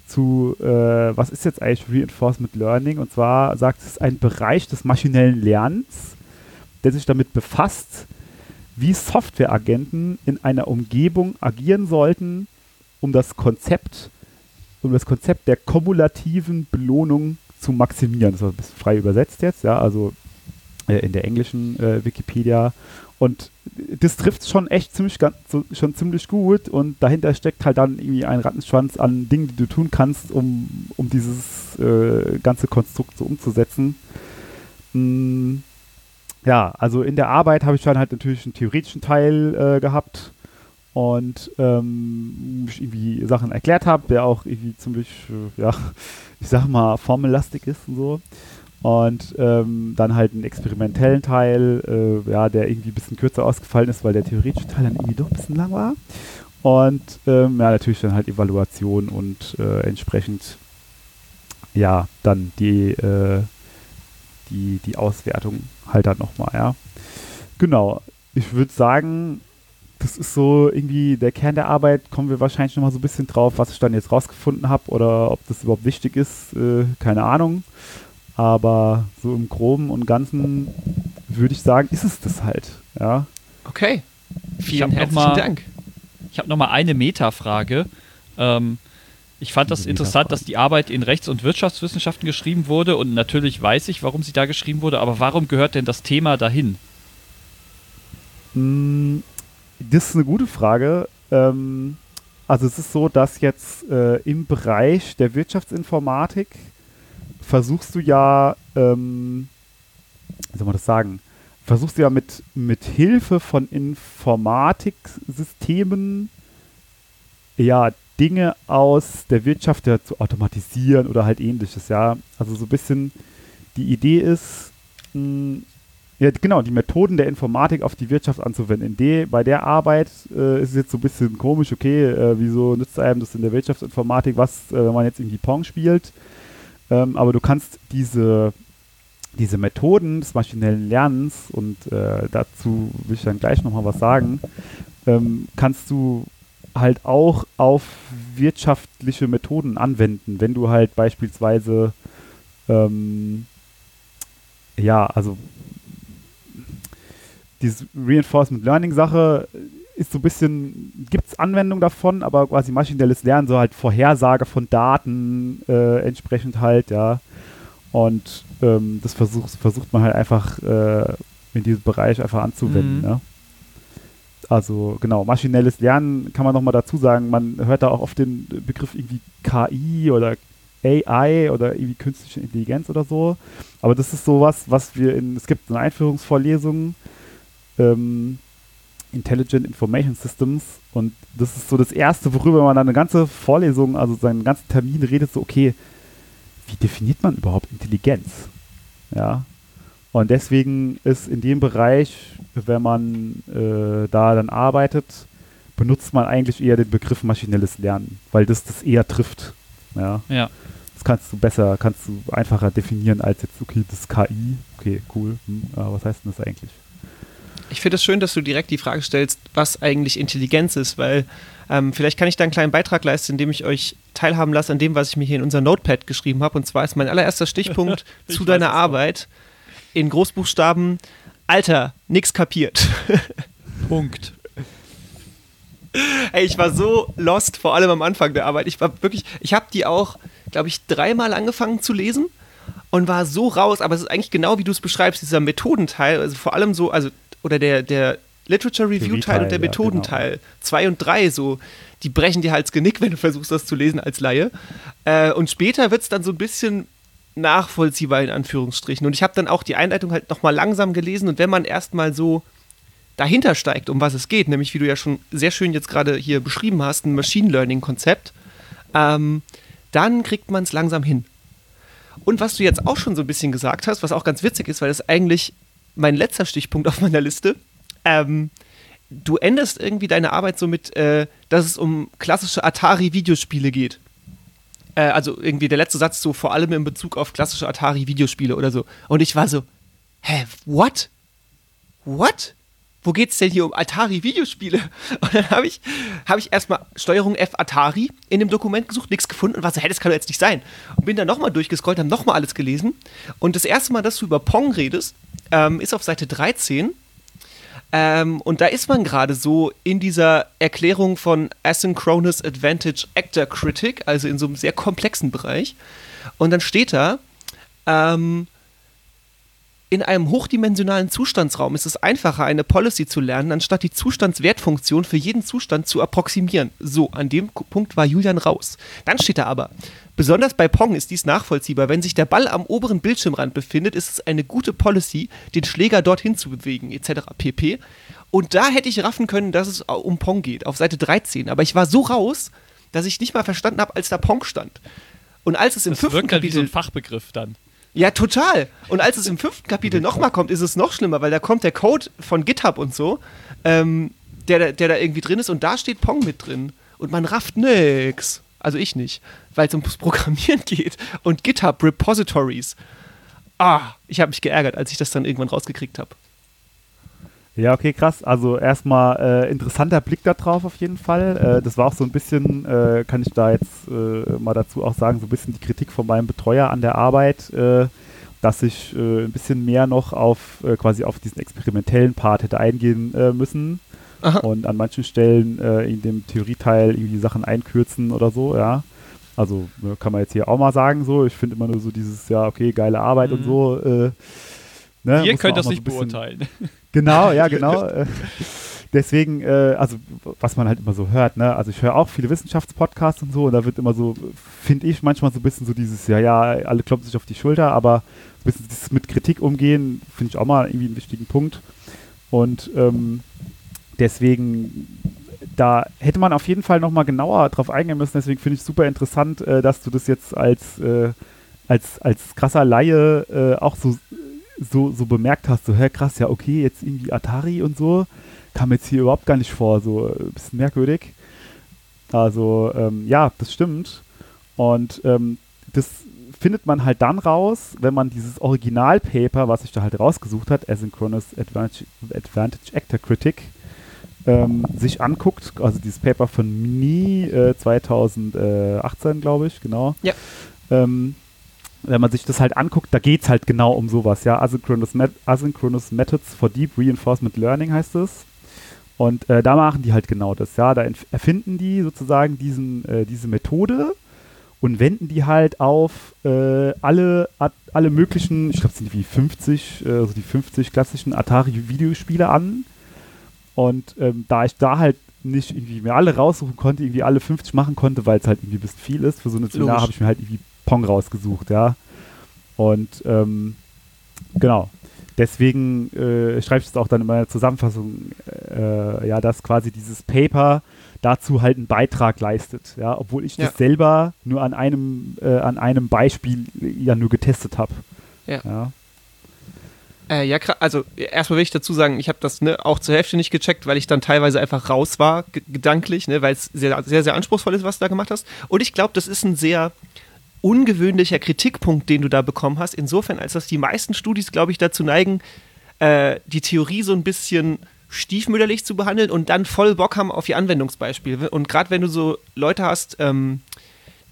zu, äh, was ist jetzt eigentlich Reinforcement Learning? Und zwar sagt es ein Bereich des maschinellen Lernens, der sich damit befasst, wie Softwareagenten in einer Umgebung agieren sollten, um das Konzept, um das Konzept der kumulativen Belohnung zu maximieren. Das ist ein bisschen frei übersetzt jetzt, ja, also äh, in der englischen äh, Wikipedia. Und das trifft schon echt ziemlich, schon ziemlich gut und dahinter steckt halt dann irgendwie ein Rattenschwanz an Dingen, die du tun kannst, um, um dieses äh, ganze Konstrukt so umzusetzen. Mm, ja, also in der Arbeit habe ich dann halt natürlich einen theoretischen Teil äh, gehabt und ähm, ich irgendwie Sachen erklärt habe, der auch irgendwie ziemlich, äh, ja, ich sag mal, formellastig ist und so. Und ähm, dann halt einen experimentellen Teil, äh, ja, der irgendwie ein bisschen kürzer ausgefallen ist, weil der theoretische Teil dann irgendwie doch ein bisschen lang war. Und ähm, ja, natürlich dann halt Evaluation und äh, entsprechend ja, dann die, äh, die, die Auswertung halt dann nochmal, ja. Genau. Ich würde sagen, das ist so irgendwie der Kern der Arbeit. Kommen wir wahrscheinlich nochmal so ein bisschen drauf, was ich dann jetzt rausgefunden habe oder ob das überhaupt wichtig ist. Äh, keine Ahnung. Aber so im Groben und Ganzen würde ich sagen, ist es das halt. Ja. Okay. Vielen herzlichen noch mal- Dank. Ich habe nochmal eine Metafrage. Ähm, ich fand das interessant, dass die Arbeit in Rechts- und Wirtschaftswissenschaften geschrieben wurde und natürlich weiß ich, warum sie da geschrieben wurde, aber warum gehört denn das Thema dahin? Mm, Das ist eine gute Frage. Ähm, also es ist so, dass jetzt äh, im Bereich der Wirtschaftsinformatik versuchst du ja, ähm, wie soll man das sagen, versuchst du ja mit, mit Hilfe von Informatiksystemen ja Dinge aus der Wirtschaft ja, zu automatisieren oder halt ähnliches, ja. Also so ein bisschen die Idee ist, mh, ja, genau, die Methoden der Informatik auf die Wirtschaft anzuwenden. De, bei der Arbeit äh, ist es jetzt so ein bisschen komisch, okay, äh, wieso nützt einem das in der Wirtschaftsinformatik was, äh, wenn man jetzt irgendwie Pong spielt? Ähm, aber du kannst diese, diese Methoden des maschinellen Lernens, und äh, dazu will ich dann gleich nochmal was sagen, ähm, kannst du halt auch auf wirtschaftliche Methoden anwenden, wenn du halt beispielsweise ähm, ja, also diese Reinforcement Learning Sache ist so ein bisschen, gibt es Anwendung davon, aber quasi maschinelles Lernen, so halt Vorhersage von Daten äh, entsprechend halt, ja. Und ähm, das versucht, versucht man halt einfach äh, in diesem Bereich einfach anzuwenden, Mhm. ne? Also genau, maschinelles Lernen kann man nochmal dazu sagen, man hört da auch oft den Begriff irgendwie KI oder AI oder irgendwie künstliche Intelligenz oder so. Aber das ist sowas, was wir in, es gibt eine Einführungsvorlesung, ähm, Intelligent Information Systems und das ist so das Erste, worüber man dann eine ganze Vorlesung, also seinen ganzen Termin redet, so okay, wie definiert man überhaupt Intelligenz? Ja. Und deswegen ist in dem Bereich, wenn man äh, da dann arbeitet, benutzt man eigentlich eher den Begriff maschinelles Lernen, weil das das eher trifft. Ja. Ja. Das kannst du besser, kannst du einfacher definieren als jetzt, okay, das KI. Okay, cool. Hm, aber was heißt denn das eigentlich? Ich finde es schön, dass du direkt die Frage stellst, was eigentlich Intelligenz ist, weil ähm, vielleicht kann ich da einen kleinen Beitrag leisten, indem ich euch teilhaben lasse an dem, was ich mir hier in unser Notepad geschrieben habe. Und zwar ist mein allererster Stichpunkt Ich zu deiner. Arbeit in Großbuchstaben: Alter, nix kapiert. Punkt. Ey, ich war so lost, vor allem am Anfang der Arbeit. Ich war wirklich, ich habe die auch, glaube ich, dreimal angefangen zu lesen und war so raus. Aber es ist eigentlich genau wie du es beschreibst, dieser Methodenteil, also vor allem so, also, oder der, der Literature Review Teil und der Theorieteil, ja, Methodenteil, zwei und drei, so, die brechen dir halt das Genick, wenn du versuchst, das zu lesen als Laie. Äh, und später wird es dann so ein bisschen nachvollziehbar in Anführungsstrichen. Und ich habe dann auch die Einleitung halt nochmal langsam gelesen und wenn man erstmal so dahinter steigt, um was es geht, nämlich wie du ja schon sehr schön jetzt gerade hier beschrieben hast, ein Machine Learning-Konzept, ähm, dann kriegt man es langsam hin. Und was du jetzt auch schon so ein bisschen gesagt hast, was auch ganz witzig ist, weil das eigentlich mein letzter Stichpunkt auf meiner Liste, ähm, du endest irgendwie deine Arbeit so mit, äh, dass es um klassische Atari-Videospiele geht. äh, also irgendwie der letzte Satz so vor allem in Bezug auf klassische Atari-Videospiele oder so. Und ich war so, hä, what? What? Wo geht's denn hier um Atari-Videospiele? Und dann habe ich, hab ich erstmal Steuerung F Atari in dem Dokument gesucht, nichts gefunden und war so, hä, das kann doch jetzt nicht sein. Und bin dann nochmal durchgescrollt, habe nochmal alles gelesen. Und das erste Mal, dass du über Pong redest, ähm, ist auf Seite 13. Ähm, und da ist man gerade so in dieser Erklärung von Asynchronous Advantage Actor Critic, also in so einem sehr komplexen Bereich. Und dann steht da, ähm, in einem hochdimensionalen Zustandsraum ist es einfacher, eine Policy zu lernen, anstatt die Zustandswertfunktion für jeden Zustand zu approximieren. So, an dem Punkt war Julian raus. Dann steht da aber, besonders bei Pong ist dies nachvollziehbar. Wenn sich der Ball am oberen Bildschirmrand befindet, ist es eine gute Policy, den Schläger dorthin zu bewegen, etc. pp. Und da hätte ich raffen können, dass es um Pong geht, auf Seite 13. Aber ich war so raus, dass ich nicht mal verstanden habe, als da Pong stand. Und als es im Das fünften wirkt halt wie so Kapitel ein Fachbegriff dann. ja, total. Und als es im fünften Kapitel nochmal kommt, ist es noch schlimmer, weil da kommt der Code von GitHub und so, ähm, der, da- der da irgendwie drin ist und da steht Pong mit drin. Und man rafft nix. Also ich nicht, weil es ums Programmieren geht. Und GitHub Repositories. Ah, ich habe mich geärgert, als ich das dann irgendwann rausgekriegt habe. Ja, okay, krass. Also erstmal äh, interessanter Blick da drauf auf jeden Fall. Äh, das war auch so ein bisschen, äh, kann ich da jetzt äh, mal dazu auch sagen, so ein bisschen die Kritik von meinem Betreuer an der Arbeit, äh, dass ich äh, ein bisschen mehr noch auf quasi auf diesen experimentellen Part hätte eingehen müssen Aha. und an manchen Stellen äh, in dem Theorieteil irgendwie Sachen einkürzen oder so, ja. Also äh, kann man jetzt hier auch mal sagen so. Ich finde immer nur so dieses, ja, okay, geile Arbeit und Mhm. so. Äh, ne, Ihr muss könnt das nicht so beurteilen. Genau, ja, genau. äh, Deswegen, äh, also was man halt immer so hört, ne? Also ich höre auch viele Wissenschaftspodcasts und so und da wird immer so, finde ich manchmal so ein bisschen so dieses, ja, ja, alle klopfen sich auf die Schulter, aber ein bisschen dieses mit Kritik umgehen, finde ich auch mal irgendwie einen wichtigen Punkt. Und ähm, deswegen, da hätte man auf jeden Fall nochmal genauer drauf eingehen müssen. Deswegen finde ich super interessant, äh, dass du das jetzt als, äh, als, als krasser Laie äh, auch so, so, so bemerkt hast. So, hä, krass, ja, okay, jetzt irgendwie Atari und so. Kam jetzt hier überhaupt gar nicht vor. So ein bisschen merkwürdig. Also, ähm, ja, das stimmt. Und ähm, das findet man halt dann raus, wenn man dieses Originalpaper, was sich da halt rausgesucht hat, Asynchronous Advantage, Advantage Actor Critic, ähm, sich anguckt, also dieses Paper von Mini äh, 2018, glaube ich, genau. Ja. Ähm, wenn man sich das halt anguckt, da geht es halt genau um sowas, ja. Asynchronous, Met Asynchronous Methods for Deep Reinforcement Learning heißt es. Und äh, da machen die halt genau das, ja. Da erfinden die sozusagen diesen, äh, diese Methode und wenden die halt auf äh, alle, at- alle möglichen, ich glaube, es sind wie 50, äh, also die 50 klassischen Atari-Videospiele an. Und ähm, da ich da halt nicht irgendwie mir alle raussuchen konnte, irgendwie alle 50 machen konnte, weil es halt irgendwie ein bisschen viel ist, für so eine Seminar habe ich mir halt irgendwie Pong rausgesucht, ja. Und ähm, genau. Deswegen äh, schreibe ich es auch dann in meiner Zusammenfassung, äh, ja, dass quasi dieses Paper dazu halt einen Beitrag leistet, ja, obwohl ich Ja. das selber nur an einem, äh, an einem Beispiel ja nur getestet habe. Ja. ja. Äh, ja, also erstmal will ich dazu sagen, ich habe das ne, auch zur Hälfte nicht gecheckt, weil ich dann teilweise einfach raus war, ge- gedanklich, ne, weil es sehr, sehr, sehr anspruchsvoll ist, was du da gemacht hast. Und ich glaube, das ist ein sehr ungewöhnlicher Kritikpunkt, den du da bekommen hast, insofern, als dass die meisten Studis, glaube ich, dazu neigen, äh, die Theorie so ein bisschen stiefmütterlich zu behandeln und dann voll Bock haben auf ihr Anwendungsbeispiel. Und gerade wenn du so Leute hast, ähm,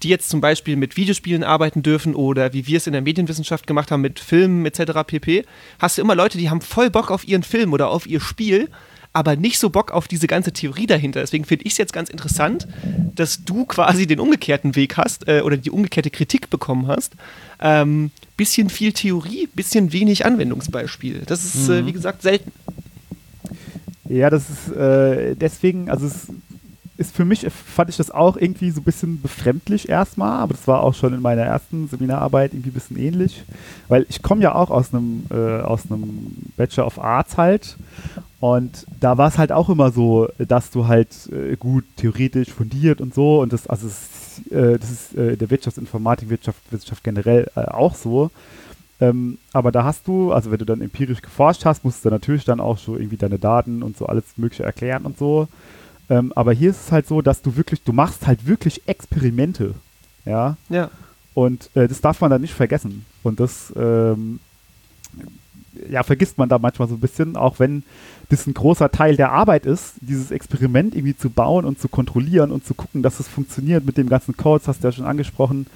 die jetzt zum Beispiel mit Videospielen arbeiten dürfen oder wie wir es in der Medienwissenschaft gemacht haben mit Filmen etc. pp, hast du immer Leute, die haben voll Bock auf ihren Film oder auf ihr Spiel, aber nicht so Bock auf diese ganze Theorie dahinter. Deswegen finde ich es jetzt ganz interessant, dass du quasi den umgekehrten Weg hast äh, oder die umgekehrte Kritik bekommen hast. Ähm, bisschen viel Theorie, bisschen wenig Anwendungsbeispiel. Das ist, äh, wie gesagt, selten. Ja, das ist äh, deswegen, also es ist für mich, fand ich das auch irgendwie so ein bisschen befremdlich erstmal, aber das war auch schon in meiner ersten Seminararbeit irgendwie ein bisschen ähnlich, weil ich komme ja auch aus einem äh, aus einem Bachelor of Arts halt und da war es halt auch immer so, dass du halt äh, gut theoretisch fundiert und so und das also es, äh, das ist äh, der Wirtschaftsinformatik, Wirtschaft, Wissenschaft generell äh, auch so. Ähm, aber da hast du, also wenn du dann empirisch geforscht hast, musst du natürlich dann auch so irgendwie deine Daten und so alles Mögliche erklären und so. Ähm, aber hier ist es halt so, dass du wirklich, du machst halt wirklich Experimente. Ja. Ja. Und äh, das darf man dann nicht vergessen. Und das ähm, ja, vergisst man da manchmal so ein bisschen, auch wenn das ein großer Teil der Arbeit ist, dieses Experiment irgendwie zu bauen und zu kontrollieren und zu gucken, dass es funktioniert mit dem ganzen Code, das hast du ja schon angesprochen,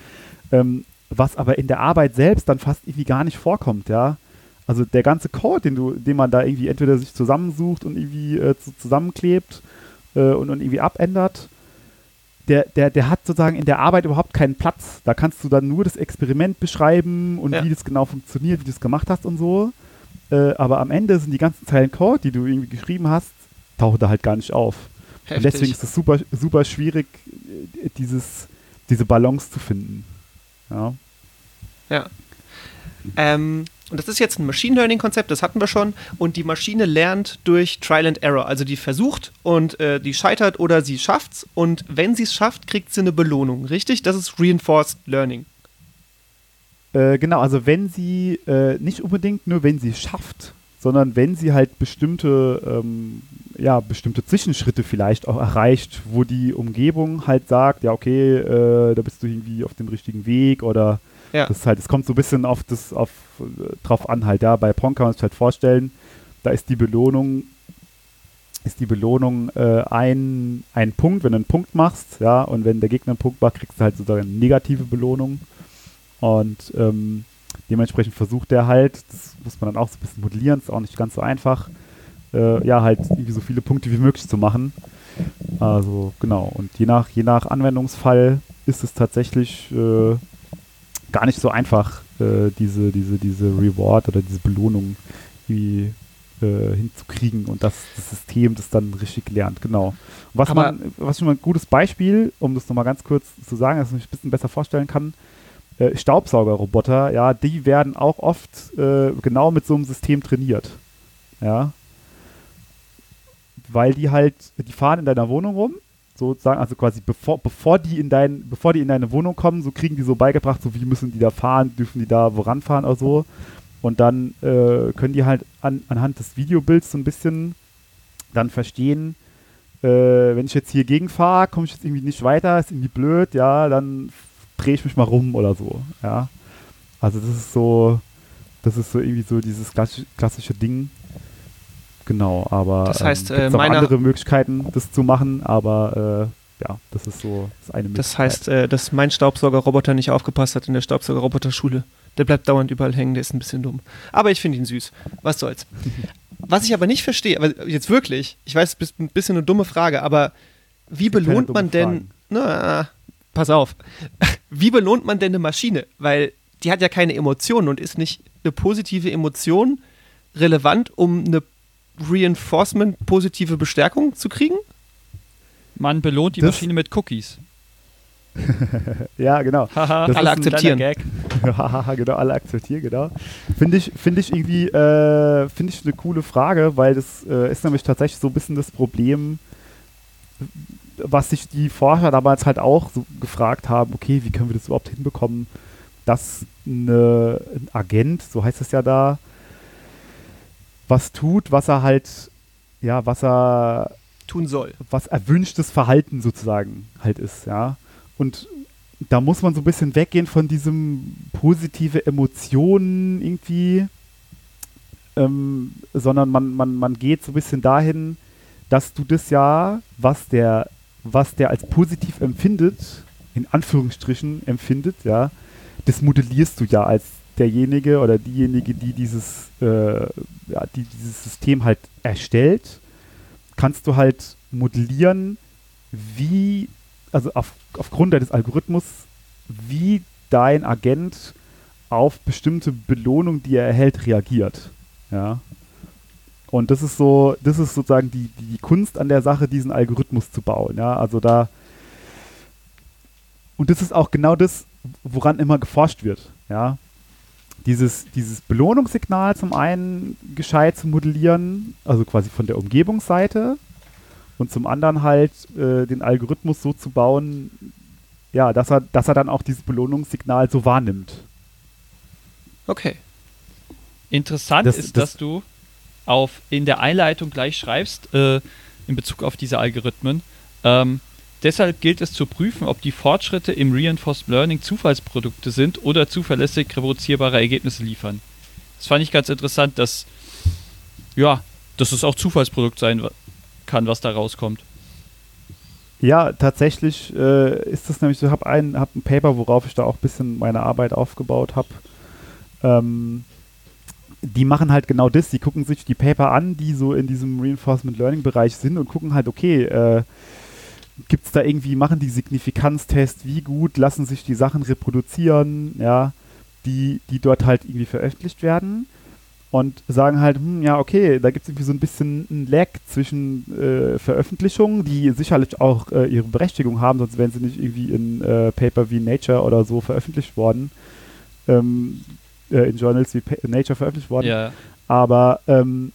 ähm, was aber in der Arbeit selbst dann fast irgendwie gar nicht vorkommt, ja. Also der ganze Code, den du, den man da irgendwie entweder sich zusammensucht und irgendwie äh, zu, zusammenklebt äh, und, und irgendwie abändert, der, der, der hat sozusagen in der Arbeit überhaupt keinen Platz. Da kannst du dann nur das Experiment beschreiben und Ja. wie das genau funktioniert, wie du es gemacht hast und so. Äh, aber am Ende sind die ganzen Zeilen Code, die du irgendwie geschrieben hast, tauchen da halt gar nicht auf. Und Heftig. deswegen ist es super, super schwierig, äh, dieses, diese Balance zu finden. Ja. Ja. Ähm, und das ist jetzt ein Machine Learning-Konzept, das hatten wir schon. Und die Maschine lernt durch Trial and Error. Also die versucht und äh, die scheitert oder sie schafft's. Und wenn sie es schafft, kriegt sie eine Belohnung. Richtig? Das ist Reinforced Learning. Äh, genau, also wenn sie, äh, nicht unbedingt nur wenn sie es schafft, sondern wenn sie halt bestimmte, ähm, ja, bestimmte Zwischenschritte vielleicht auch erreicht, wo die Umgebung halt sagt, ja, okay, äh, da bist du irgendwie auf dem richtigen Weg oder Ja. das ist halt, es kommt so ein bisschen auf das, auf, äh, drauf an halt, ja, bei Pong kann man sich halt vorstellen, da ist die Belohnung, ist die Belohnung äh, ein, ein Punkt, wenn du einen Punkt machst, ja, und wenn der Gegner einen Punkt macht, kriegst du halt sozusagen eine negative Belohnung. Und ähm, dementsprechend versucht er halt, das muss man dann auch so ein bisschen modellieren, ist auch nicht ganz so einfach, äh, ja, halt irgendwie so viele Punkte wie möglich zu machen. Also genau, und je nach, je nach Anwendungsfall ist es tatsächlich äh, gar nicht so einfach, äh, diese, diese, diese Reward oder diese Belohnung irgendwie äh, hinzukriegen und dass das System das dann richtig lernt, genau. Und was Aber- man, was schon mal ein gutes Beispiel, um das nochmal ganz kurz zu sagen, dass man sich ein bisschen besser vorstellen kann, äh, Staubsaugerroboter, ja, die werden auch oft äh, genau mit so einem System trainiert. Ja. Weil die halt, die fahren in deiner Wohnung rum, sozusagen, also quasi bevor, bevor die in dein, bevor die in deine Wohnung kommen, so kriegen die so beigebracht, so wie müssen die da fahren, dürfen die da woran fahren oder so. Und dann äh, können die halt an, anhand des Videobilds so ein bisschen dann verstehen, äh, wenn ich jetzt hier gegenfahre, komme ich jetzt irgendwie nicht weiter, ist irgendwie blöd, ja, dann drehe ich mich mal rum oder so, ja. Also das ist so, das ist so irgendwie so dieses klassische, klassische Ding. Genau, aber Das heißt, ähm, äh, auch meiner- andere Möglichkeiten, das zu machen, aber äh, ja, das ist so das eine Möglichkeit. Das heißt, äh, dass mein Staubsaugerroboter nicht aufgepasst hat in der Staubsaugerroboterschule. Der bleibt dauernd überall hängen, der ist ein bisschen dumm. Aber ich finde ihn süß. Was soll's. Was ich aber nicht verstehe, aber jetzt wirklich, ich weiß, es ist ein bisschen eine dumme Frage, aber wie belohnt man denn. Fragen. Na, pass auf. Wie belohnt man denn eine Maschine? Weil die hat ja keine Emotionen und ist nicht eine positive Emotion relevant, um eine Reinforcement, positive Bestärkung zu kriegen? Man belohnt die Das- Maschine mit Cookies. ja, genau. Alle akzeptieren. genau, alle akzeptieren, genau. Finde ich, finde ich irgendwie, äh, finde ich eine coole Frage, weil das äh, ist nämlich tatsächlich so ein bisschen das Problem, was sich die Forscher damals halt auch so gefragt haben, okay, wie können wir das überhaupt hinbekommen, dass eine, ein Agent, so heißt es ja da, was tut, was er halt, ja, was er Tun soll. was erwünschtes Verhalten sozusagen halt ist, ja. Und da muss man so ein bisschen weggehen von diesem positive Emotionen irgendwie, ähm, sondern man, man, man geht so ein bisschen dahin, dass du das ja, was der, was der als positiv empfindet, in Anführungsstrichen empfindet, ja, das modellierst du ja als derjenige oder diejenige, die dieses, äh, ja, die dieses System halt erstellt kannst du halt modellieren, wie, also auf, aufgrund deines Algorithmus, wie dein Agent auf bestimmte Belohnungen, die er erhält, reagiert. Ja. Und das ist so, das ist sozusagen die, die Kunst an der Sache, diesen Algorithmus zu bauen. Ja, also da. Und das ist auch genau das, woran immer geforscht wird. Ja. Dieses, dieses Belohnungssignal zum einen gescheit zu modellieren, also quasi von der Umgebungsseite, und zum anderen halt äh, den Algorithmus so zu bauen, ja, dass er, dass er dann auch dieses Belohnungssignal so wahrnimmt. Okay. Interessant Das- ist, das- dass du auf, in der Einleitung gleich schreibst, äh, in Bezug auf diese Algorithmen, ähm, Deshalb gilt es zu prüfen, ob die Fortschritte im Reinforced Learning Zufallsprodukte sind oder zuverlässig reproduzierbare Ergebnisse liefern. Das fand ich ganz interessant, dass ja, dass es auch Zufallsprodukt sein kann, was da rauskommt. Ja, tatsächlich äh, ist das nämlich so, ich habe ein, hab ein Paper, worauf ich da auch ein bisschen meine Arbeit aufgebaut habe. Ähm, die machen halt genau das, die gucken sich die Paper an, die so in diesem Reinforcement Learning Bereich sind und gucken halt, okay, äh, gibt es da irgendwie, machen die Signifikanztest, wie gut lassen sich die Sachen reproduzieren, ja, die, die dort halt irgendwie veröffentlicht werden und sagen halt, hm, ja, okay, da gibt es irgendwie so ein bisschen ein Lag zwischen äh, Veröffentlichungen, die sicherlich auch äh, ihre Berechtigung haben, sonst wären sie nicht irgendwie in äh, Paper wie Nature oder so veröffentlicht worden, ähm, äh, in Journals wie pa Nature veröffentlicht worden. Ja. Aber ähm,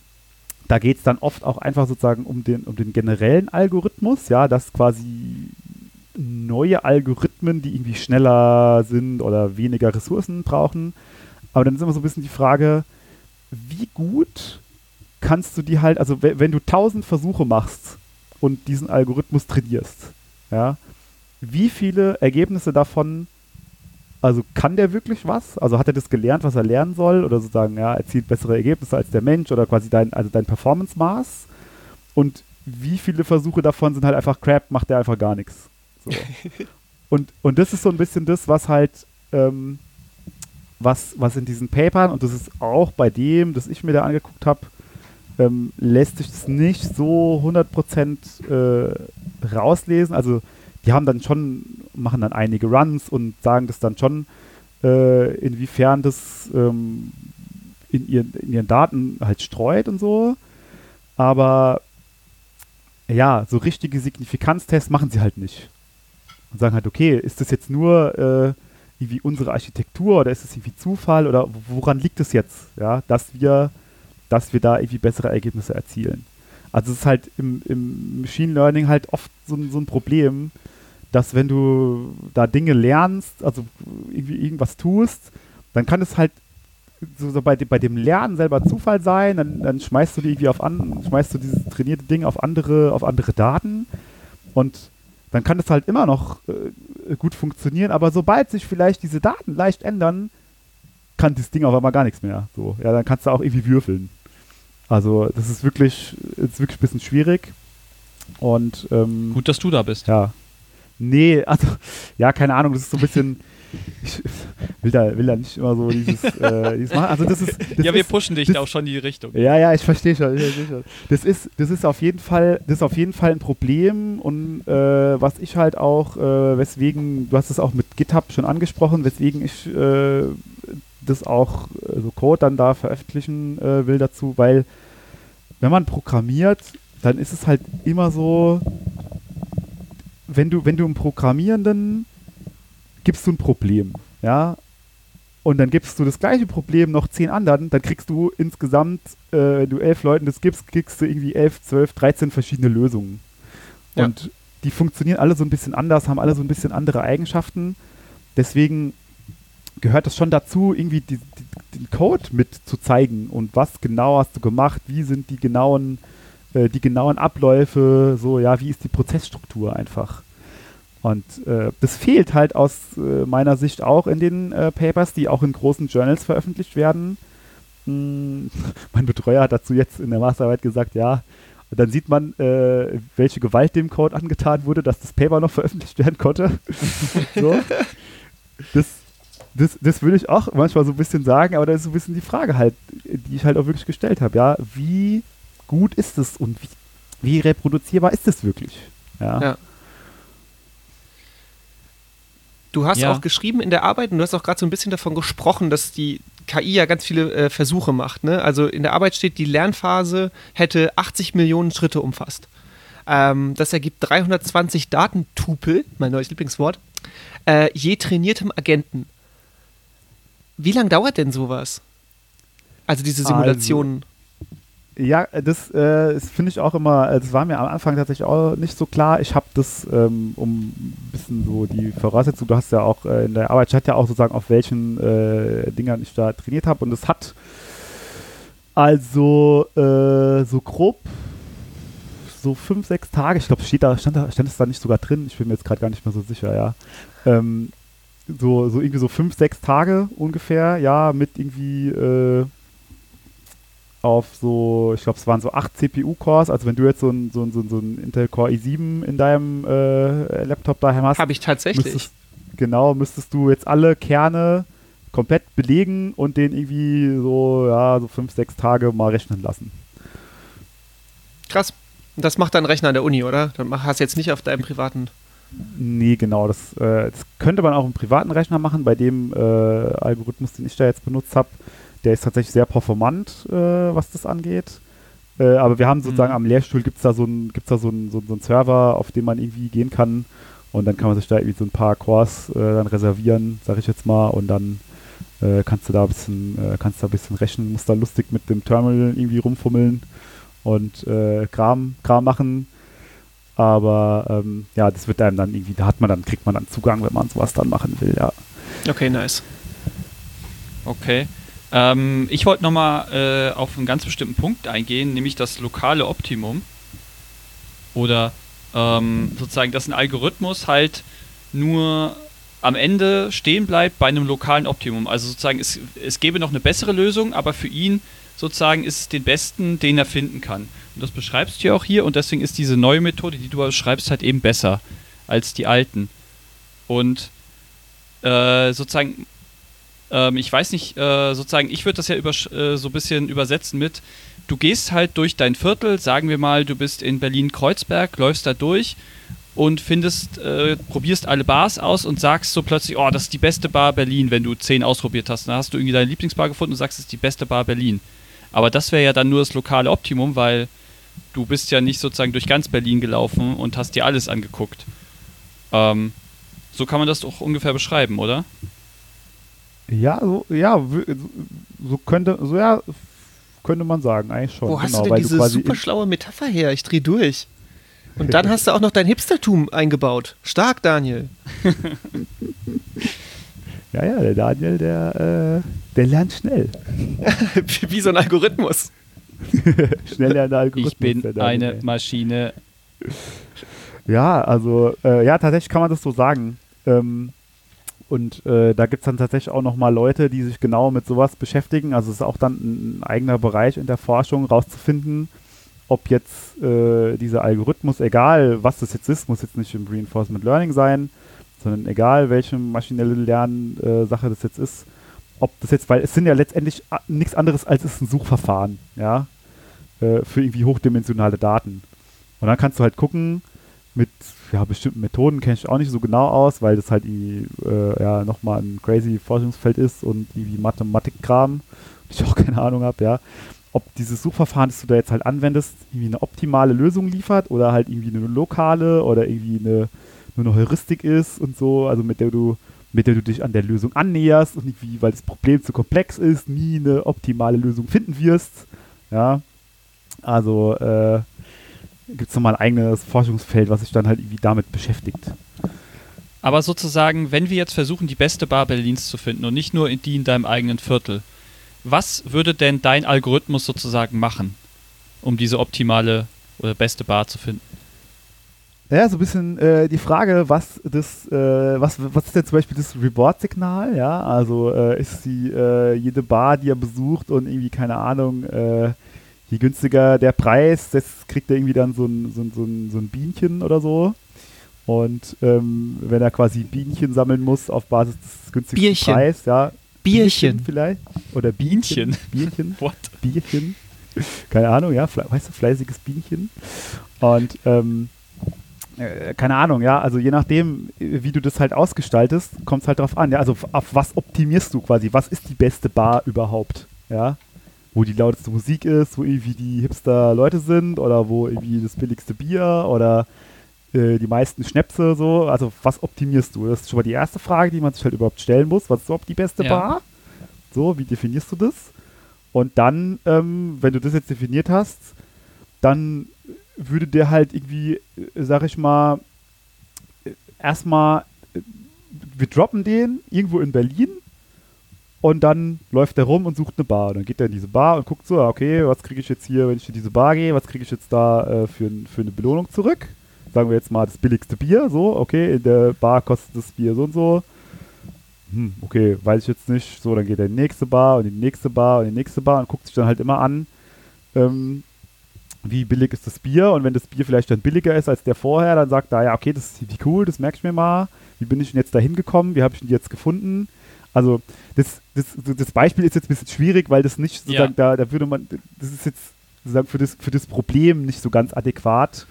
da geht es dann oft auch einfach sozusagen um den, um den generellen Algorithmus, ja, dass quasi neue Algorithmen, die irgendwie schneller sind oder weniger Ressourcen brauchen. Aber dann ist immer so ein bisschen die Frage, wie gut kannst du die halt, also wenn du tausend Versuche machst und diesen Algorithmus trainierst, ja, wie viele Ergebnisse davon, also kann der wirklich was? Also hat er das gelernt, was er lernen soll? Oder sozusagen, ja, erzielt bessere Ergebnisse als der Mensch oder quasi dein, also dein Performance-Maß? Und wie viele Versuche davon sind halt einfach Crap, macht der einfach gar nichts. So. und, und das ist so ein bisschen das, was halt ähm, was, was in diesen Papern, und das ist auch bei dem, das ich mir da angeguckt habe, ähm, lässt sich das nicht so 100% äh, rauslesen. Also die haben dann schon, machen dann einige Runs und sagen das dann schon, äh, inwiefern das ähm, in, ihren, in ihren Daten halt streut und so. Aber ja, so richtige Signifikanztests machen sie halt nicht. Und sagen halt, okay, ist das jetzt nur äh, irgendwie unsere Architektur oder ist es irgendwie Zufall oder woran liegt es jetzt, ja, dass wir, dass wir da irgendwie bessere Ergebnisse erzielen? Also es ist halt im, im Machine Learning halt oft so, so ein Problem, dass wenn du da Dinge lernst, also irgendwie irgendwas tust, dann kann es halt so, so bei, bei, dem Lernen selber Zufall sein, dann, dann schmeißt du die irgendwie auf an, schmeißt du dieses trainierte Ding auf andere, auf andere Daten und dann kann es halt immer noch äh, gut funktionieren, aber sobald sich vielleicht diese Daten leicht ändern, kann das Ding auf einmal gar nichts mehr. So, ja, dann kannst du auch irgendwie würfeln. Also das ist wirklich, ist wirklich ein bisschen schwierig. Und ähm, gut, dass du da bist. Ja. Nee, also, ja, keine Ahnung, das ist so ein bisschen ich will da, will da nicht immer so dieses, äh, dieses machen. Also das ist, das ja, wir ist, pushen dich das, da auch schon in die Richtung. Ja, ja, ich verstehe schon, versteh schon. Das ist, das ist auf jeden Fall, das ist auf jeden Fall ein Problem und äh, was ich halt auch, äh, weswegen, du hast es auch mit GitHub schon angesprochen, weswegen ich äh, das auch so also Code dann da veröffentlichen äh, will dazu, weil wenn man programmiert, dann ist es halt immer so, wenn du, wenn du einen Programmierenden gibst du ein Problem, ja, und dann gibst du das gleiche Problem noch zehn anderen, dann kriegst du insgesamt, äh, wenn du elf Leuten das gibst, kriegst du irgendwie elf, zwölf, dreizehn verschiedene Lösungen. Ja. Und die funktionieren alle so ein bisschen anders, haben alle so ein bisschen andere Eigenschaften. Deswegen gehört es schon dazu, irgendwie die, die, den Code mit zu zeigen und was genau hast du gemacht, wie sind die genauen, äh, die genauen Abläufe, so ja, wie ist die Prozessstruktur einfach. Und äh, das fehlt halt aus äh, meiner Sicht auch in den äh, Papers, die auch in großen Journals veröffentlicht werden. Hm, mein Betreuer hat dazu jetzt in der Masterarbeit gesagt, ja, dann sieht man, äh, welche Gewalt dem Code angetan wurde, dass das Paper noch veröffentlicht werden konnte. so. Das, das, das würde ich auch manchmal so ein bisschen sagen, aber das ist so ein bisschen die Frage halt, die ich halt auch wirklich gestellt habe. Ja, wie gut ist es und wie, wie reproduzierbar ist es wirklich? ja. ja. Du hast ja. auch geschrieben in der Arbeit und du hast auch gerade so ein bisschen davon gesprochen, dass die KI ja ganz viele äh, Versuche macht. Ne? Also in der Arbeit steht, die Lernphase hätte 80 Millionen Schritte umfasst. Ähm, das ergibt 320 Datentupel, mein neues Lieblingswort, äh, je trainiertem Agenten. Wie lange dauert denn sowas? Also diese also, Simulationen. Also ja, das, äh, das finde ich auch immer, äh, das war mir am Anfang tatsächlich auch nicht so klar. Ich habe das, ähm, um ein bisschen so die Voraussetzung, du hast ja auch äh, in der Arbeit, ich hatte ja auch sozusagen, auf welchen äh, Dingern ich da trainiert habe und es hat also äh, so grob so fünf, sechs Tage, ich glaube, da, stand, da, stand es da nicht sogar drin, ich bin mir jetzt gerade gar nicht mehr so sicher, ja. Ähm, so, so irgendwie so fünf, sechs Tage ungefähr, ja, mit irgendwie äh, auf so, ich glaube, es waren so acht CPU-Cores. Also wenn du jetzt so ein, so ein, so ein, so ein Intel Core i7 in deinem äh, Laptop daheim hast, Habe ich tatsächlich. müsstest, genau, müsstest du jetzt alle Kerne komplett belegen und den irgendwie so, ja, so fünf, sechs Tage mal rechnen lassen. Krass. Das macht dein Rechner an der Uni, oder? Dann hast du jetzt nicht auf deinem privaten. Nee, genau. Das, äh, das könnte man auch im privaten Rechner machen. Bei dem äh, Algorithmus, den ich da jetzt benutzt habe, der ist tatsächlich sehr performant, äh, was das angeht. Äh, aber wir haben sozusagen Mhm. am Lehrstuhl gibt es da, so einen- gibt's da so einen so, so einen Server, auf den man irgendwie gehen kann. Und dann kann man sich da irgendwie so ein paar Cores äh, dann reservieren, sag ich jetzt mal. Und dann äh, kannst du da ein bisschen, äh, kannst da ein bisschen rechnen, musst da lustig mit dem Terminal irgendwie rumfummeln und äh, Kram, Kram machen. Aber ähm, ja, das wird einem dann irgendwie, da hat man dann, kriegt man dann Zugang, wenn man sowas dann machen will, ja. Okay, nice. Okay. Ähm, ich wollte nochmal äh, auf einen ganz bestimmten Punkt eingehen, nämlich das lokale Optimum. Oder ähm, sozusagen, dass ein Algorithmus halt nur am Ende stehen bleibt bei einem lokalen Optimum. Also sozusagen, es, es gäbe noch eine bessere Lösung, aber für ihn sozusagen ist es den besten, den er finden kann. Und das beschreibst du ja auch hier und deswegen ist diese neue Methode, die du beschreibst, halt eben besser als die alten. Und äh, sozusagen ähm, ich weiß nicht, äh, sozusagen, ich würde das ja übersch- äh, so ein bisschen übersetzen mit, du gehst halt durch dein Viertel, sagen wir mal, du bist in Berlin-Kreuzberg, läufst da durch und findest, äh, probierst alle Bars aus und sagst so plötzlich, oh, das ist die beste Bar Berlin, wenn du zehn ausprobiert hast. Dann hast du irgendwie deine Lieblingsbar gefunden und sagst, das ist die beste Bar Berlin. Aber das wäre ja dann nur das lokale Optimum, weil du bist ja nicht sozusagen durch ganz Berlin gelaufen und hast dir alles angeguckt. Ähm, so kann man das doch ungefähr beschreiben, oder? Ja, so, ja, so, könnte, so ja, könnte man sagen, eigentlich schon. Wo hast genau, du denn weil diese super schlaue Metapher her? Ich dreh durch. Und dann hast du auch noch dein Hipstertum eingebaut. Stark, Daniel. Ja, ja, der Daniel, der, äh, der lernt schnell. Wie so ein Algorithmus. schnell lernender Algorithmus. Ich bin eine ey. Maschine. Ja, also, äh, ja, tatsächlich kann man das so sagen. Ähm, und äh, da gibt es dann tatsächlich auch nochmal Leute, die sich genau mit sowas beschäftigen. Also es ist auch dann ein, eigener Bereich in der Forschung, rauszufinden, ob jetzt äh, dieser Algorithmus, egal was das jetzt ist, muss jetzt nicht im Reinforcement Learning sein, sondern egal welche maschinelle Lernsache das jetzt ist, ob das jetzt, weil es sind ja letztendlich nichts anderes als ist ein Suchverfahren, ja, äh, für irgendwie hochdimensionale Daten. Und dann kannst du halt gucken, mit ja, bestimmten Methoden kenne ich auch nicht so genau aus, weil das halt irgendwie äh, ja, nochmal ein crazy Forschungsfeld ist und irgendwie Mathematikkram, ich auch keine Ahnung habe, ja. Ob dieses Suchverfahren, das du da jetzt halt anwendest, irgendwie eine optimale Lösung liefert oder halt irgendwie eine lokale oder irgendwie eine, nur eine Heuristik ist und so, also mit der du mit der du dich an der Lösung annäherst und irgendwie, weil das Problem zu komplex ist, nie eine optimale Lösung finden wirst. Ja, also äh, gibt es nochmal ein eigenes Forschungsfeld, was sich dann halt irgendwie damit beschäftigt. Aber sozusagen, wenn wir jetzt versuchen, die beste Bar Berlins zu finden und nicht nur in die in deinem eigenen Viertel, was würde denn dein Algorithmus sozusagen machen, um diese optimale oder beste Bar zu finden? Ja, so ein bisschen äh, die Frage, was das, äh, was, was ist denn zum Beispiel das Reward-Signal, ja? Also äh, ist die äh, jede Bar, die er besucht und irgendwie, keine Ahnung, äh, je günstiger der Preis, das kriegt er irgendwie dann so ein, so ein, so ein, so ein Bienchen oder so. Und ähm, wenn er quasi Bienchen sammeln muss auf Basis des günstigsten Bierchen. Preises, ja. Bierchen. vielleicht. Oder Bienchen. Bierchen. What? Bierchen. Keine Ahnung, ja, weißt du, fleißiges Bienchen. Und ähm, äh, keine Ahnung, ja, also je nachdem, wie du das halt ausgestaltest, kommt es halt drauf an, ja, also auf was optimierst du quasi, was ist die beste Bar überhaupt, ja, wo die lauteste Musik ist, wo irgendwie die hipster Leute sind oder wo irgendwie das billigste Bier oder äh, die meisten Schnäpse so, also was optimierst du? Das ist schon mal die erste Frage, die man sich halt überhaupt stellen muss, was ist überhaupt die beste Ja. Bar? So, wie definierst du das? Und dann, ähm, wenn du das jetzt definiert hast, dann würde der halt irgendwie, äh, sag ich mal, äh, erstmal, äh, wir droppen den irgendwo in Berlin und dann läuft er rum und sucht eine Bar. Und dann geht er in diese Bar und guckt so, okay, was kriege ich jetzt hier, wenn ich in diese Bar gehe, was kriege ich jetzt da äh, für, für eine Belohnung zurück? Sagen wir jetzt mal das billigste Bier, so, okay, in der Bar kostet das Bier so und so. Hm, okay, weiß ich jetzt nicht. So, dann geht er in die nächste Bar und in die nächste Bar und in die nächste Bar und guckt sich dann halt immer an, ähm, wie billig ist das Bier und wenn das Bier vielleicht dann billiger ist als der vorher, dann sagt er, ja, okay, das ist wie cool, das merke ich mir mal. Wie bin ich denn jetzt da hingekommen? Wie habe ich ihn jetzt gefunden? Also das, das, das Beispiel ist jetzt ein bisschen schwierig, weil das nicht sozusagen, ja. da, da würde man, das ist jetzt sozusagen für das, für das Problem nicht so ganz adäquat,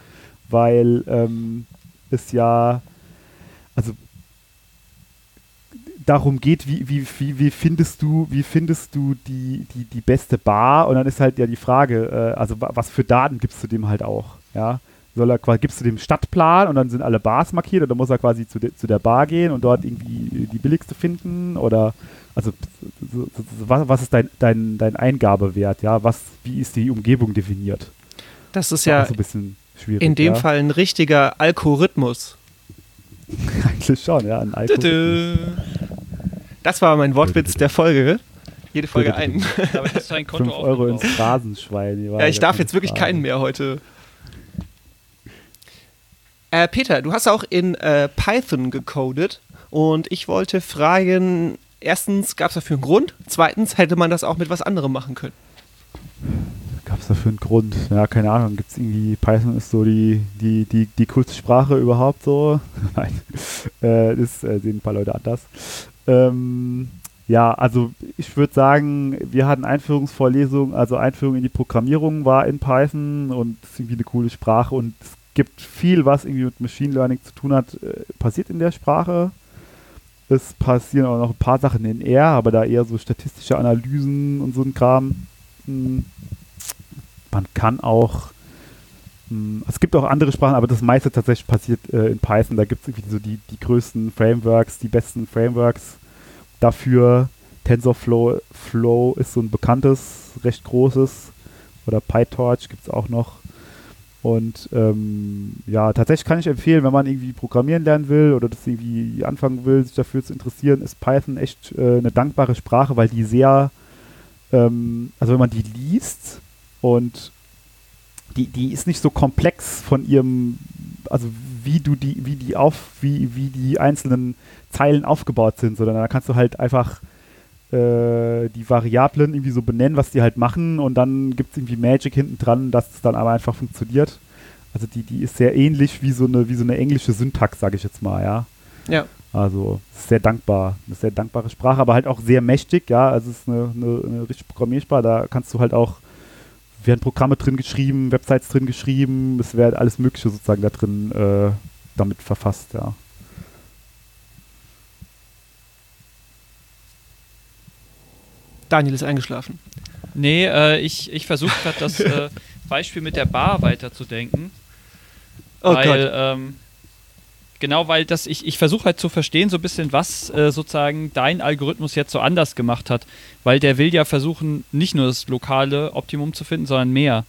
weil ähm, es ja, also darum geht, wie, wie, wie, wie, findest du, wie findest du die, die, die beste Bar? Und dann ist halt ja die Frage, äh, also was für Daten gibst du dem halt auch, ja? Soll er quasi, gibst du dem Stadtplan und dann sind alle Bars markiert oder muss er quasi zu, de, zu der Bar gehen und dort irgendwie die billigste finden oder also so, so, was, was, ist dein, dein, dein Eingabewert, ja, was, wie ist die Umgebung definiert? Das ist ja so ein bisschen schwierig. In dem ja? Fall ein richtiger Algorithmus. Eigentlich schon, ja, ein Algorithmus. Das war mein Wortwitz der Folge. Jede Folge einen. Damit hast du ein Konto 5 Euro ins Phrasenschwein. Ja, ich darf jetzt wirklich keinen mehr heute. Äh, Peter, du hast auch in äh, Python gecodet und ich wollte fragen, erstens, gab es dafür einen Grund? Zweitens, hätte man das auch mit was anderem machen können? Gab es dafür einen Grund? Ja, keine Ahnung. Gibt es irgendwie, Python ist so die, die, die, die coolste Sprache überhaupt so? Nein, äh, das äh, sehen ein paar Leute anders. Ähm, ja, also ich würde sagen, wir hatten Einführungsvorlesungen, also Einführung in die Programmierung war in Python und ist irgendwie eine coole Sprache und es gibt viel, was irgendwie mit Machine Learning zu tun hat, äh, passiert in der Sprache. Es passieren auch noch ein paar Sachen in R, aber da eher so statistische Analysen und so ein Kram. Hm. Man kann auch, hm, es gibt auch andere Sprachen, aber das meiste tatsächlich passiert äh, in Python. Da gibt es irgendwie so die, die größten Frameworks, die besten Frameworks dafür. TensorFlow Flow ist so ein bekanntes, recht großes. Oder PyTorch gibt es auch noch. Und ähm, ja, tatsächlich kann ich empfehlen, wenn man irgendwie programmieren lernen will oder das irgendwie anfangen will, sich dafür zu interessieren, ist Python echt äh, eine dankbare Sprache, weil die sehr, ähm, also wenn man die liest und die, die ist nicht so komplex von ihrem, also wie du die, wie die auf, wie, wie die einzelnen Zeilen aufgebaut sind, sondern da kannst du halt einfach äh, die Variablen irgendwie so benennen, was die halt machen und dann gibt es irgendwie Magic hinten dran, dass es dann aber einfach funktioniert. Also die, die ist sehr ähnlich wie so eine, wie so eine englische Syntax, sage ich jetzt mal, ja. Ja. Also sehr dankbar, eine sehr dankbare Sprache, aber halt auch sehr mächtig, ja. Also es ist eine, eine, eine richtige Programmiersprache, da kannst du halt auch, werden Programme drin geschrieben, Websites drin geschrieben, es wird alles Mögliche sozusagen da drin äh, damit verfasst, ja. Daniel ist eingeschlafen. Nee, äh, ich, ich versuche gerade das äh, Beispiel mit der Bar weiterzudenken. Oh weil. Ähm, genau, weil das, ich, ich versuche halt zu verstehen, so ein bisschen, was äh, sozusagen dein Algorithmus jetzt so anders gemacht hat. Weil der will ja versuchen, nicht nur das lokale Optimum zu finden, sondern mehr.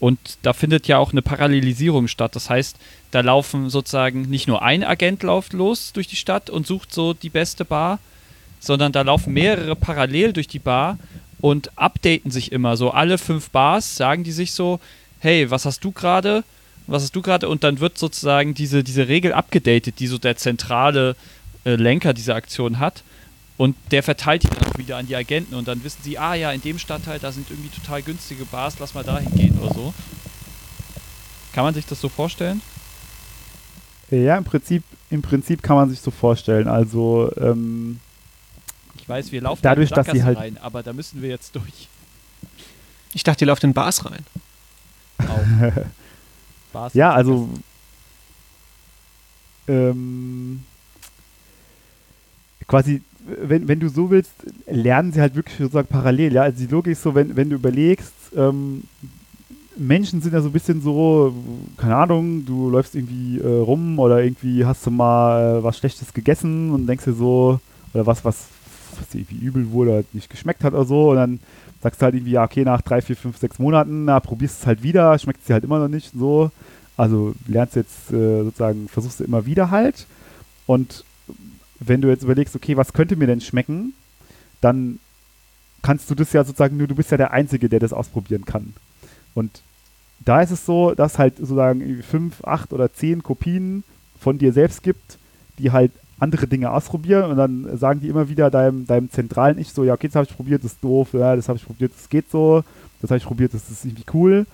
Und da findet ja auch eine Parallelisierung statt. Das heißt, da laufen sozusagen nicht nur ein Agent läuft los durch die Stadt und sucht so die beste Bar, sondern da laufen mehrere parallel durch die Bar und updaten sich immer. So alle fünf Bars sagen die sich so, hey, was hast du gerade? Was hast du gerade? Und dann wird sozusagen diese, diese Regel abgedatet, die so der zentrale äh, Lenker dieser Aktion hat. Und der verteilt die dann wieder an die Agenten und dann wissen sie, ah ja, in dem Stadtteil, da sind irgendwie total günstige Bars, lass mal da hingehen oder so. Kann man sich das so vorstellen? Ja, im Prinzip, im Prinzip kann man sich so vorstellen. Also ähm, ich weiß, wir laufen dadurch, dass sie halt rein, aber da müssen wir jetzt durch. Ich dachte, ihr lauft in Bars rein. Bars ja, also ähm, quasi, wenn, wenn du so willst, lernen sie halt wirklich sozusagen parallel. Ja, also die Logik ist so, wenn, wenn du überlegst, ähm, Menschen sind ja so ein bisschen so, keine Ahnung, du läufst irgendwie äh, rum oder irgendwie hast du mal äh, was Schlechtes gegessen und denkst dir so, oder was, was was dir irgendwie übel wurde oder nicht geschmeckt hat oder so. Und dann sagst du halt irgendwie, ja, okay, nach drei, vier, fünf, sechs Monaten, na, probierst es halt wieder, schmeckt es dir halt immer noch nicht so. Also lernst jetzt äh, sozusagen, versuchst du immer wieder halt. Und wenn du jetzt überlegst, okay, was könnte mir denn schmecken, dann kannst du das ja sozusagen nur, du bist ja der Einzige, der das ausprobieren kann. Und da ist es so, dass halt sozusagen fünf, acht oder zehn Kopien von dir selbst gibt, die halt andere Dinge ausprobieren und dann sagen die immer wieder deinem, deinem zentralen Ich so, ja, okay, das habe ich probiert, das ist doof, ja, das habe ich probiert, das geht so, das habe ich probiert, das ist irgendwie cool.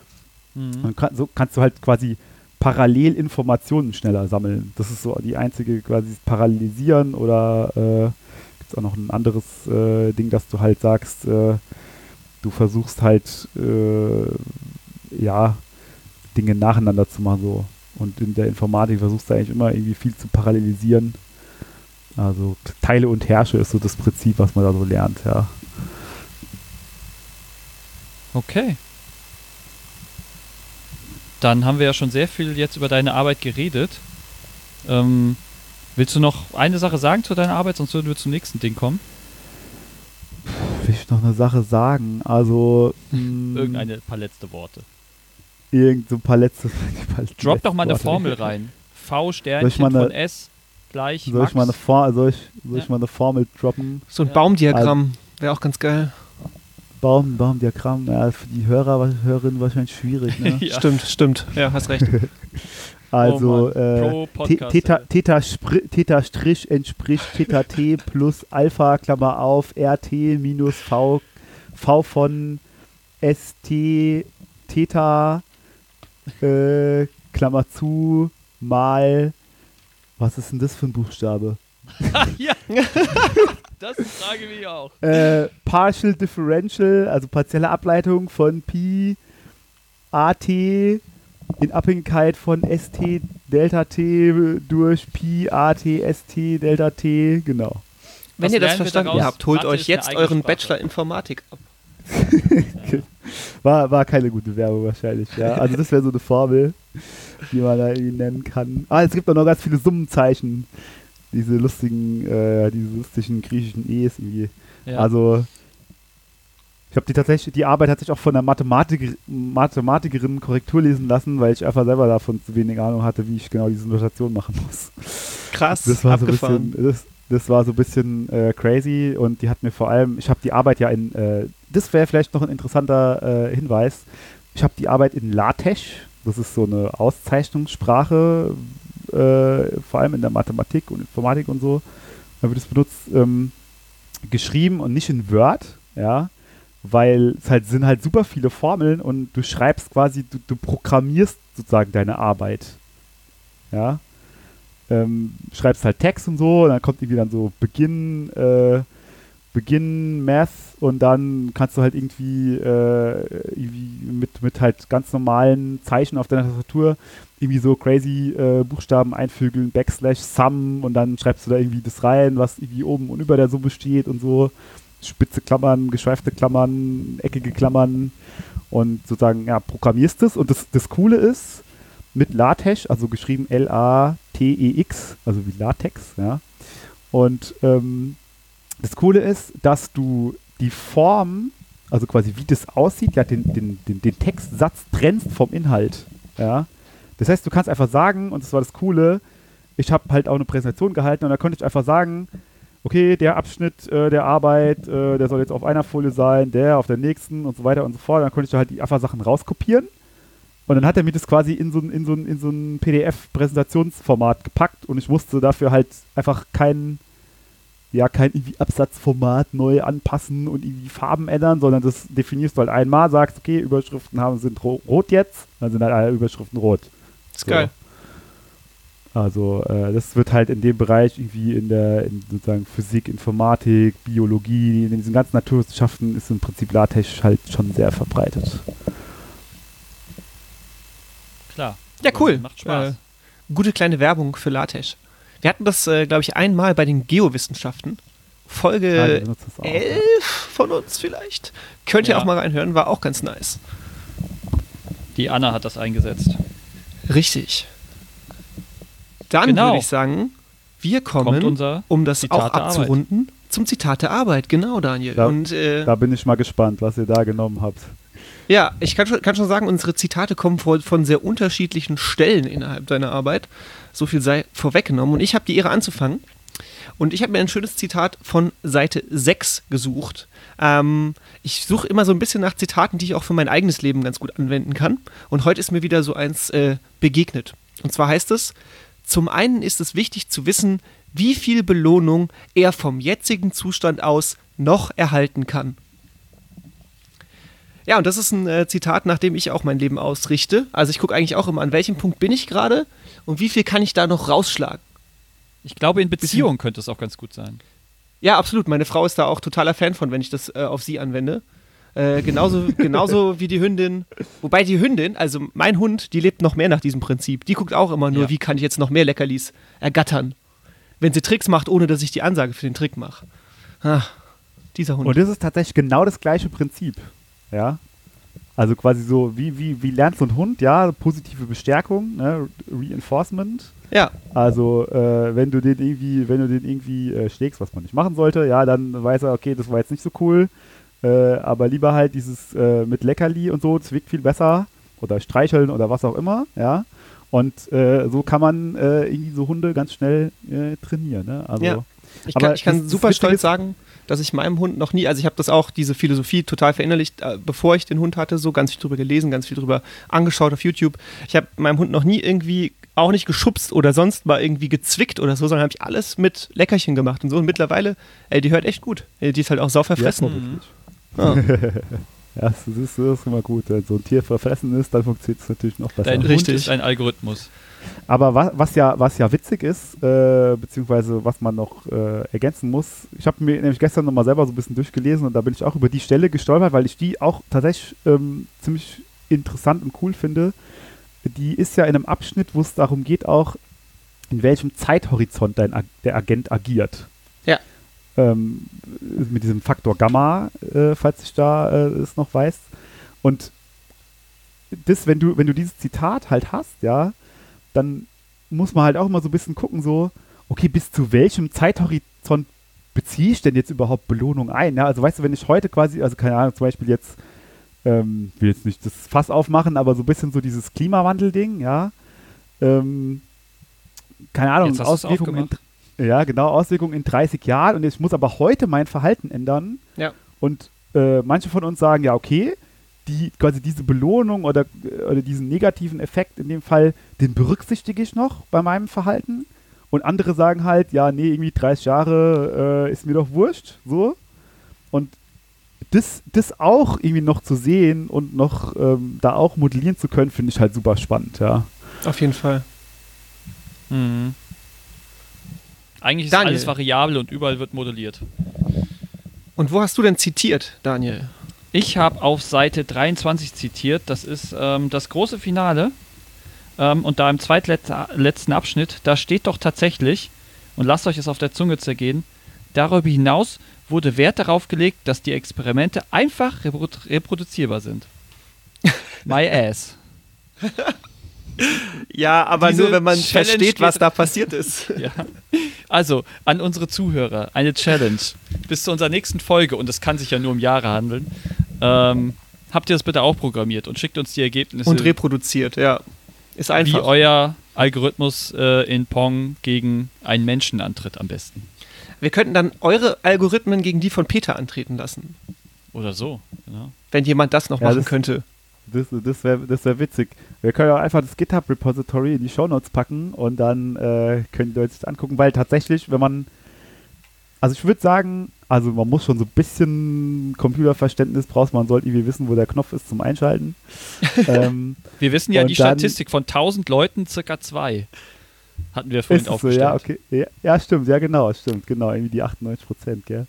Mhm. Und kann, so kannst du halt quasi parallel Informationen schneller sammeln. Das ist so die einzige quasi das Parallelisieren oder äh, gibt es auch noch ein anderes äh, Ding, dass du halt sagst, äh, du versuchst halt äh, ja Dinge nacheinander zu machen so. Und in der Informatik versuchst du eigentlich immer irgendwie viel zu parallelisieren. Also Teile und Herrsche ist so das Prinzip, was man da so lernt, ja. Okay. Dann haben wir ja schon sehr viel jetzt über deine Arbeit geredet. Ähm, willst du noch eine Sache sagen zu deiner Arbeit, sonst würden wir zum nächsten Ding kommen? Will ich noch eine Sache sagen? Also mh, Irgendeine paar letzte Worte. irgend so ein paar letzte, paar Drop doch mal eine letzte. Formel rein. V Sternchen von S gleich Soll Max. ich mal eine, For soll ich, soll ich Ja. mal eine Formel droppen? So ein Ja. Baumdiagramm wäre auch ganz geil. Baum, Baumdiagramm, ja, für die Hörer, Hörerinnen wahrscheinlich schwierig, ne? Ja. Stimmt, stimmt. Ja, hast recht. Also, Mann. äh, Theta. Theta, Theta Strich entspricht Theta T plus Alpha, Klammer auf, RT minus V, V von ST, Theta, äh, Klammer zu, mal, was ist denn das für ein Buchstabe? ja. das frage ich mich auch. Äh, Partial Differential, also partielle Ableitung von Pi AT in Abhängigkeit von ST Delta T durch Pi AT ST Delta T, genau. Wenn Was ihr das verstanden habt, holt euch jetzt euren. Bachelor Informatik ab. War, war keine gute Werbung wahrscheinlich, ja. Also das wäre so eine Formel, die man da irgendwie nennen kann. Ah, es gibt auch noch ganz viele Summenzeichen. Diese lustigen, äh, diese lustigen griechischen E's irgendwie. Ja. Also, ich habe die tatsächlich, die Arbeit hat sich auch von einer Mathematik, Mathematikerin Korrektur lesen lassen, weil ich einfach selber davon zu wenig Ahnung hatte, wie ich genau diese Notation machen muss. Krass, Das war so ein abgefahren. bisschen, das, das war so ein bisschen äh, crazy und die hat mir vor allem, ich habe die Arbeit ja in, äh, das wäre vielleicht noch ein interessanter äh, Hinweis, ich habe die Arbeit in LaTeX, das ist so eine Auszeichnungssprache, äh, vor allem in der Mathematik und Informatik und so, da wird es benutzt, ähm, geschrieben und nicht in Word, ja, weil es halt sind halt super viele Formeln und du schreibst quasi, du, du programmierst sozusagen deine Arbeit, ja, ähm, schreibst halt Text und so, und dann kommt irgendwie dann so Beginn, äh, Beginn Math und dann kannst du halt irgendwie, äh, irgendwie mit, mit halt ganz normalen Zeichen auf deiner Tastatur irgendwie so crazy äh, Buchstaben einfügeln, Backslash, Sum und dann schreibst du da irgendwie das rein, was irgendwie oben und über der Summe steht und so. Spitze Klammern, geschweifte Klammern, eckige Klammern und sozusagen, ja, programmierst es. Und das, das Coole ist, mit LaTeX, also geschrieben L-A-T-E-X, also wie Latex, ja. Und ähm, das Coole ist, dass du die Form, also quasi wie das aussieht, ja, den, den, den, den Textsatz trennst vom Inhalt, ja. Das heißt, du kannst einfach sagen, und das war das Coole, ich habe halt auch eine Präsentation gehalten und da konnte ich einfach sagen, okay, der Abschnitt äh, der Arbeit, äh, der soll jetzt auf einer Folie sein, der auf der nächsten und so weiter und so fort. Dann konnte ich da halt die einfach Sachen rauskopieren. Und dann hat er mir das quasi in so ein, in so ein, in so ein PDF-Präsentationsformat gepackt und ich musste dafür halt einfach kein, ja, kein irgendwie Absatzformat neu anpassen und irgendwie Farben ändern, sondern das definierst du halt einmal, sagst, okay, Überschriften haben, sind ro rot jetzt, dann sind halt alle Überschriften rot. ist So. geil. Also äh, das wird halt in dem Bereich irgendwie in der in sozusagen Physik, Informatik, Biologie, in diesen ganzen Naturwissenschaften ist im Prinzip LaTeX halt schon sehr verbreitet. Klar. Ja, cool. Macht Spaß. Äh, gute kleine Werbung für LaTeX. Wir hatten das, äh, glaube ich, einmal bei den Geowissenschaften. Folge benutzen das auch, ja. 11 von uns vielleicht. Könnt ihr Ja. auch mal reinhören, war auch ganz nice. Die Anna hat das eingesetzt. Richtig. Dann Genau. würde ich sagen, wir kommen, um das Zitat auch der Arbeit. abzurunden, zum Zitat der Arbeit. Genau, Daniel. Da- Und äh, Da bin ich mal gespannt, was ihr da genommen habt. ja, ich kann schon, kann schon sagen, unsere Zitate kommen von, von sehr unterschiedlichen Stellen innerhalb deiner Arbeit. So viel sei vorweggenommen. Und ich habe die Ehre anzufangen. Und ich habe mir ein schönes Zitat von Seite 6 gesucht. Ähm, ich suche immer so ein bisschen nach Zitaten, die ich auch für mein eigenes Leben ganz gut anwenden kann. Und heute ist mir wieder so eins äh, begegnet. Und zwar heißt es, zum einen ist es wichtig zu wissen, wie viel Belohnung er vom jetzigen Zustand aus noch erhalten kann. Ja, und das ist ein äh, Zitat, nach dem ich auch mein Leben ausrichte. Also ich gucke eigentlich auch immer, an welchem Punkt bin ich gerade und wie viel kann ich da noch rausschlagen. Ich glaube, in Beziehung könnte es auch ganz gut sein. Ja, absolut. Meine Frau ist da auch totaler Fan von, wenn ich das äh, auf sie anwende. Äh, genauso, genauso wie die Hündin. Wobei die Hündin, also mein Hund, die lebt noch mehr nach diesem Prinzip. Die guckt auch immer nur, Ja. wie kann ich jetzt noch mehr Leckerlis ergattern. Wenn sie Tricks macht, ohne dass ich die Ansage für den Trick mache. Ah, dieser Hund. Und das ist tatsächlich genau das gleiche Prinzip. Ja. Also quasi so, wie, wie, wie lernt so ein Hund, ja, positive Bestärkung, ne? Reinforcement. ja, Also, äh, wenn du den irgendwie, wenn du den irgendwie äh, schlägst, was man nicht machen sollte, ja, dann weiß er, okay, das war jetzt nicht so cool. Äh, aber lieber halt dieses äh, mit Leckerli und so, das wirkt viel besser. Oder streicheln oder was auch immer, ja. Und äh, so kann man äh, irgendwie so Hunde ganz schnell trainieren, ne? Also, Ja. Ich Aber kann, ich kann super stolz sagen, dass ich meinem Hund noch nie, also ich habe das auch, diese Philosophie total verinnerlicht, äh, bevor ich den Hund hatte, so ganz viel drüber gelesen, ganz viel drüber angeschaut auf YouTube. Ich habe meinem Hund noch nie irgendwie auch nicht geschubst oder sonst mal irgendwie gezwickt oder so, sondern habe ich alles mit Leckerchen gemacht und so. Und mittlerweile, ey, die hört echt gut. Ey, Die ist halt auch sau ja, verfressen. Mhm. Ja. Ja, das ist, das ist immer gut. Wenn so ein Tier verfressen ist, dann funktioniert es natürlich noch besser. Dein Hund Richtig. ist ein Algorithmus. Aber was, was, ja, was ja witzig ist, äh, beziehungsweise was man noch äh, ergänzen muss, ich habe mir nämlich gestern nochmal selber so ein bisschen durchgelesen und da bin ich auch über die Stelle gestolpert, weil ich die auch tatsächlich ähm, ziemlich interessant und cool finde. Die ist ja in einem Abschnitt, wo es darum geht, auch in welchem Zeithorizont dein, der Agent agiert. Ja. Ähm, mit diesem Faktor Gamma, äh, falls ich da äh, es noch weiß. Und das, wenn du, wenn du dieses Zitat halt hast, ja, dann muss man halt auch immer so ein bisschen gucken, so, okay, bis zu welchem Zeithorizont beziehe ich denn jetzt überhaupt Belohnung ein? Ja, also weißt du, wenn ich heute quasi, also keine Ahnung, zum Beispiel jetzt, ähm, will jetzt nicht das Fass aufmachen, aber so ein bisschen so dieses Klimawandel-Ding, ja, ähm, keine Ahnung, Auswirkungen in, ja, genau, Auswirkungen in 30 Jahren und ich muss aber heute mein Verhalten ändern. Ja. Und äh, manche von uns sagen, ja, okay, die, quasi diese Belohnung oder, oder diesen negativen Effekt in dem Fall, den berücksichtige ich noch bei meinem Verhalten. Und andere sagen halt, ja, nee, irgendwie 30 Jahre äh, ist mir doch wurscht, so. Und das, das auch irgendwie noch zu sehen und noch ähm, da auch modellieren zu können, finde ich halt super spannend, ja. Auf jeden Fall. Mhm. Eigentlich ist Daniel. alles variabel und überall wird modelliert. Und wo hast du denn zitiert, Daniel? Ich habe auf Seite 23 zitiert, das ist ähm, das große Finale. Ähm, und da im zweitletzten Abschnitt, da steht doch tatsächlich, und lasst euch es auf der Zunge zergehen, darüber hinaus wurde Wert darauf gelegt, dass die Experimente einfach reprodu reproduzierbar sind. My ass. Ja, aber Diese nur, wenn man Challenge versteht, was da passiert ist. Ja. Also, an unsere Zuhörer, eine Challenge. Bis zu unserer nächsten Folge, und es kann sich ja nur um Jahre handeln, ähm, habt ihr das bitte auch programmiert und schickt uns die Ergebnisse, Und reproduziert, ja. Ist wie einfach. euer Algorithmus äh, in Pong gegen einen Menschen antritt am besten. Wir könnten dann eure Algorithmen gegen die von Peter antreten lassen. Oder so. Genau. Wenn jemand das noch Ja, machen das- könnte. Das, das wäre das wär witzig. Wir können auch einfach das GitHub-Repository in die Shownotes packen und dann äh, können die Leute sich das angucken, weil tatsächlich, wenn man, also ich würde sagen, also man muss schon so ein bisschen Computerverständnis braucht, man sollte irgendwie wissen, wo der Knopf ist zum Einschalten. ähm, Wir wissen ja die Statistik von 1000 Leuten circa zwei. Hatten wir vorhin es so, aufgestellt. ja, okay. Ja, ja, stimmt, ja genau, stimmt, genau, irgendwie die 98 Prozent, gell.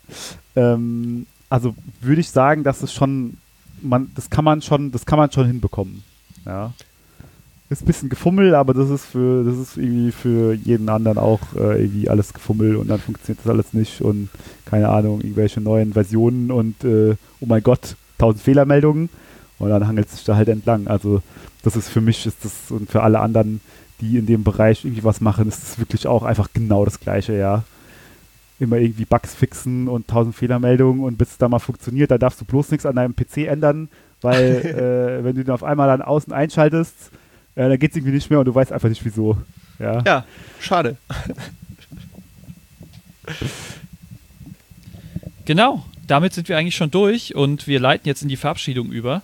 Ähm, also würde ich sagen, dass es schon, man, das kann man schon, das kann man schon hinbekommen. Ja. Ist ein bisschen gefummelt, aber das ist für, das ist irgendwie für jeden anderen auch äh, irgendwie alles gefummelt und dann funktioniert das alles nicht und keine Ahnung, irgendwelche neuen Versionen und äh, oh mein Gott, tausend Fehlermeldungen und dann hangelt es sich da halt entlang. Also das ist für mich ist das und für alle anderen, die in dem Bereich irgendwie was machen, ist das wirklich auch einfach genau das Gleiche, ja. Immer irgendwie Bugs fixen und tausend Fehlermeldungen und bis es da mal funktioniert, da darfst du bloß nichts an deinem PC ändern, weil äh, wenn du den auf einmal dann außen einschaltest, äh, dann geht es irgendwie nicht mehr und du weißt einfach nicht wieso. Ja. Ja, schade. Genau, damit sind wir eigentlich schon durch und wir leiten jetzt in die Verabschiedung über.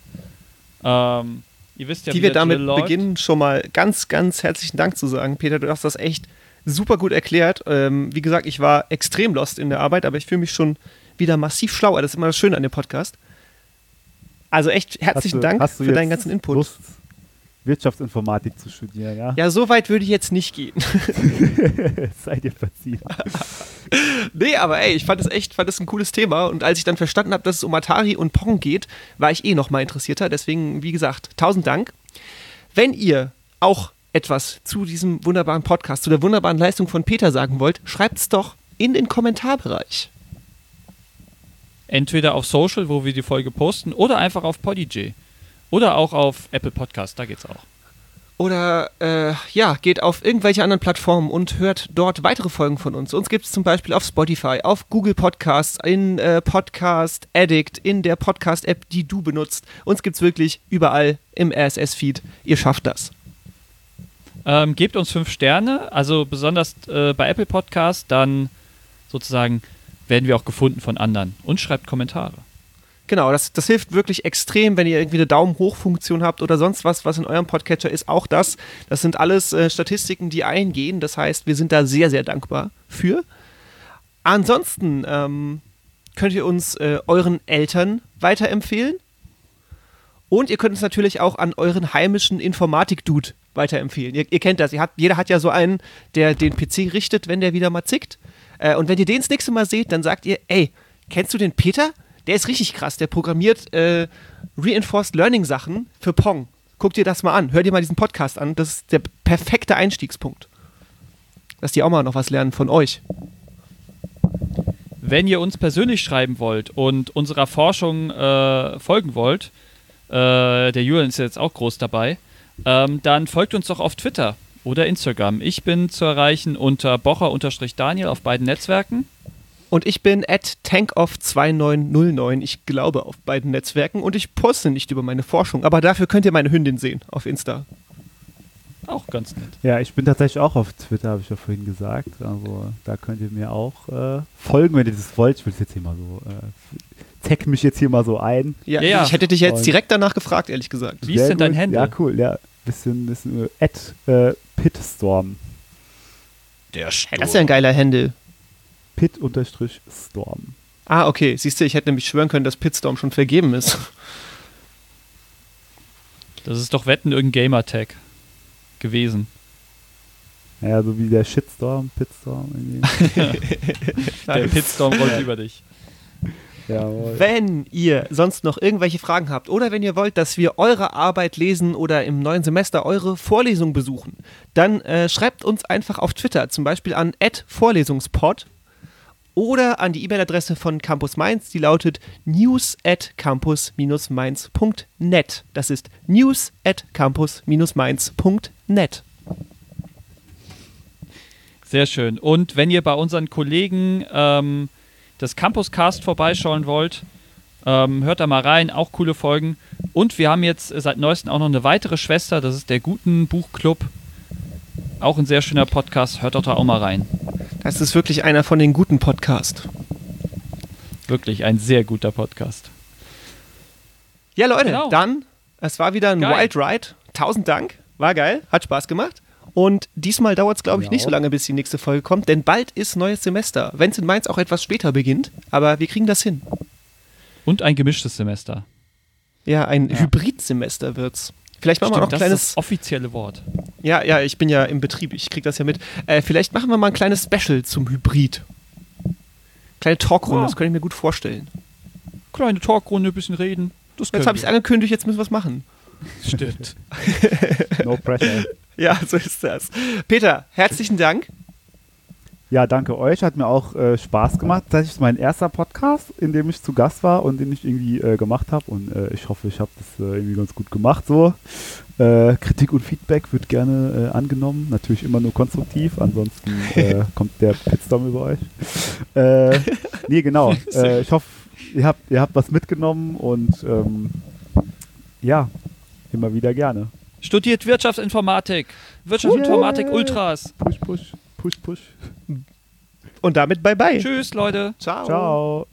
Ähm, ihr wisst ja, Die wie wir damit beginnen, schon mal ganz, ganz herzlichen Dank zu sagen. Peter, du hast das echt super gut erklärt. Ähm, wie gesagt, ich war extrem lost in der Arbeit, aber ich fühle mich schon wieder massiv schlauer. Das ist immer das Schöne an dem Podcast. Also echt herzlichen du- Dank für deinen ganzen Input. Lust, Wirtschaftsinformatik zu studieren, ja? Ja, so weit würde ich jetzt nicht gehen. Seid ihr verziehen. nee, aber ey, ich fand es echt, fand es ein cooles Thema. Und als ich dann verstanden habe, dass es um Atari und Pong geht, war ich eh noch mal interessierter. Deswegen, wie gesagt, tausend Dank. Wenn ihr auch etwas zu diesem wunderbaren Podcast, zu der wunderbaren Leistung von Peter sagen wollt, schreibt es doch in den Kommentarbereich. Entweder auf Social, wo wir die Folge posten, oder einfach auf Podigy. Oder auch auf Apple Podcast, da geht's auch. Oder äh, ja, geht auf irgendwelche anderen Plattformen und hört dort weitere Folgen von uns. Uns gibt es zum Beispiel auf Spotify, auf Google Podcasts, in äh, Podcast Addict, in der Podcast-App, die du benutzt. Uns gibt es wirklich überall im RSS-Feed. Ihr schafft das. Ähm, gebt uns fünf Sterne, also besonders äh, bei Apple Podcast, dann sozusagen werden wir auch gefunden von anderen. Und schreibt Kommentare. Genau, das, das hilft wirklich extrem, wenn ihr irgendwie eine Daumen-hoch-Funktion habt oder sonst was, was in eurem Podcatcher ist. Auch das. Das sind alles äh, Statistiken, die eingehen. Das heißt, wir sind da sehr, sehr dankbar für. Ansonsten ähm, könnt ihr uns äh, euren Eltern weiterempfehlen. Und ihr könnt uns natürlich auch an euren heimischen Informatik-Dude weiterempfehlen. Ihr, ihr kennt das. Ihr habt, jeder hat ja so einen, der den PC richtet, wenn der wieder mal zickt. Äh, und wenn ihr den das nächste Mal seht, dann sagt ihr, ey, kennst du den Peter? Der ist richtig krass. Der programmiert äh, Reinforced Learning Sachen für Pong. Guck dir das mal an. Hör dir mal diesen Podcast an. Das ist der perfekte Einstiegspunkt. Dass die auch mal noch was lernen von euch. Wenn ihr uns persönlich schreiben wollt und unserer Forschung äh, folgen wollt, äh, der Julian ist jetzt auch groß dabei, ähm, dann folgt uns doch auf Twitter oder Instagram. Ich bin zu erreichen unter bocher-daniel auf beiden Netzwerken. Und ich bin at tankoff2909, ich glaube, auf beiden Netzwerken. Und ich poste nicht über meine Forschung. Aber dafür könnt ihr meine Hündin sehen auf Insta. Auch ganz nett. Ja, ich bin tatsächlich auch auf Twitter, habe ich ja vorhin gesagt. Also da könnt ihr mir auch äh, folgen, wenn ihr das wollt. Ich will es jetzt hier mal so, äh, tag mich jetzt hier mal so ein. Ja, Ja, ja. ich hätte dich jetzt Und- direkt danach gefragt, ehrlich gesagt. Wie ist denn dein. Handle? Ja, cool, ja. Bisschen, bisschen, äh, at äh, Pitstorm. Der Hey, das ist ja ein geiler Handle. Pit-Storm. Ah, okay. Siehst du, ich hätte nämlich schwören können, dass Pitstorm schon vergeben ist. Das ist doch Wetten irgendein Gamertag gewesen. Ja, so wie der Shitstorm, Pitstorm. irgendwie. Der Pitstorm rollt über dich. Jawohl. Wenn ihr sonst noch irgendwelche Fragen habt oder wenn ihr wollt, dass wir eure Arbeit lesen oder im neuen Semester eure Vorlesung besuchen, dann äh, schreibt uns einfach auf Twitter, zum Beispiel an @vorlesungspod oder an die E-Mail-Adresse von Campus Mainz, die lautet news at campus-mainz.net. Das ist news at campus-mainz.net. Sehr schön. Und wenn ihr bei unseren Kollegen ähm, das Campuscast vorbeischauen wollt, ähm, hört da mal rein, auch coole Folgen. Und wir haben jetzt seit neuestem auch noch eine weitere Schwester, das ist der Guten Buchclub. Auch ein sehr schöner Podcast, hört doch da auch mal rein. Das ist wirklich einer von den guten Podcasts. Wirklich ein sehr guter Podcast. Ja, Leute, Genau. dann, es war wieder ein Geil. Wild Ride. Tausend Dank. War geil, hat Spaß gemacht. Und diesmal dauert es, glaube ich, Ja. nicht so lange, bis die nächste Folge kommt, denn bald ist neues Semester. Wenn es in Mainz auch etwas später beginnt, aber wir kriegen das hin. Und ein gemischtes Semester. Ja, ein Ja. Hybridsemester wird's. Vielleicht machen wir noch ein das kleines. ist das offizielle Wort. Ja, ja, ich bin ja im Betrieb, ich krieg das ja mit. Äh, vielleicht machen wir mal ein kleines Special zum Hybrid. Kleine Talkrunde, Ja. das könnte ich mir gut vorstellen. Kleine Talkrunde, ein bisschen reden. Das Jetzt habe ich es angekündigt, jetzt müssen wir es machen. Stimmt. No pressure. Ja, so ist das. Peter, herzlichen Dank. Ja, danke euch. Hat mir auch äh, Spaß gemacht. Das ist mein erster Podcast, in dem ich zu Gast war und den ich irgendwie äh, gemacht habe. Und äh, ich hoffe, ich habe das äh, irgendwie ganz gut gemacht. So. Äh, Kritik und Feedback wird gerne äh, angenommen. Natürlich immer nur konstruktiv. Ansonsten kommt der Pitstorm über euch. Äh, nee, genau. Ich hoffe, ihr habt, ihr habt was mitgenommen und ähm, ja, immer wieder gerne. Studiert Wirtschaftsinformatik. Wirtschaftsinformatik Yeah. Ultras. Push, push, push, push. Und damit bye bye. Tschüss, Leute. Ciao. Ciao.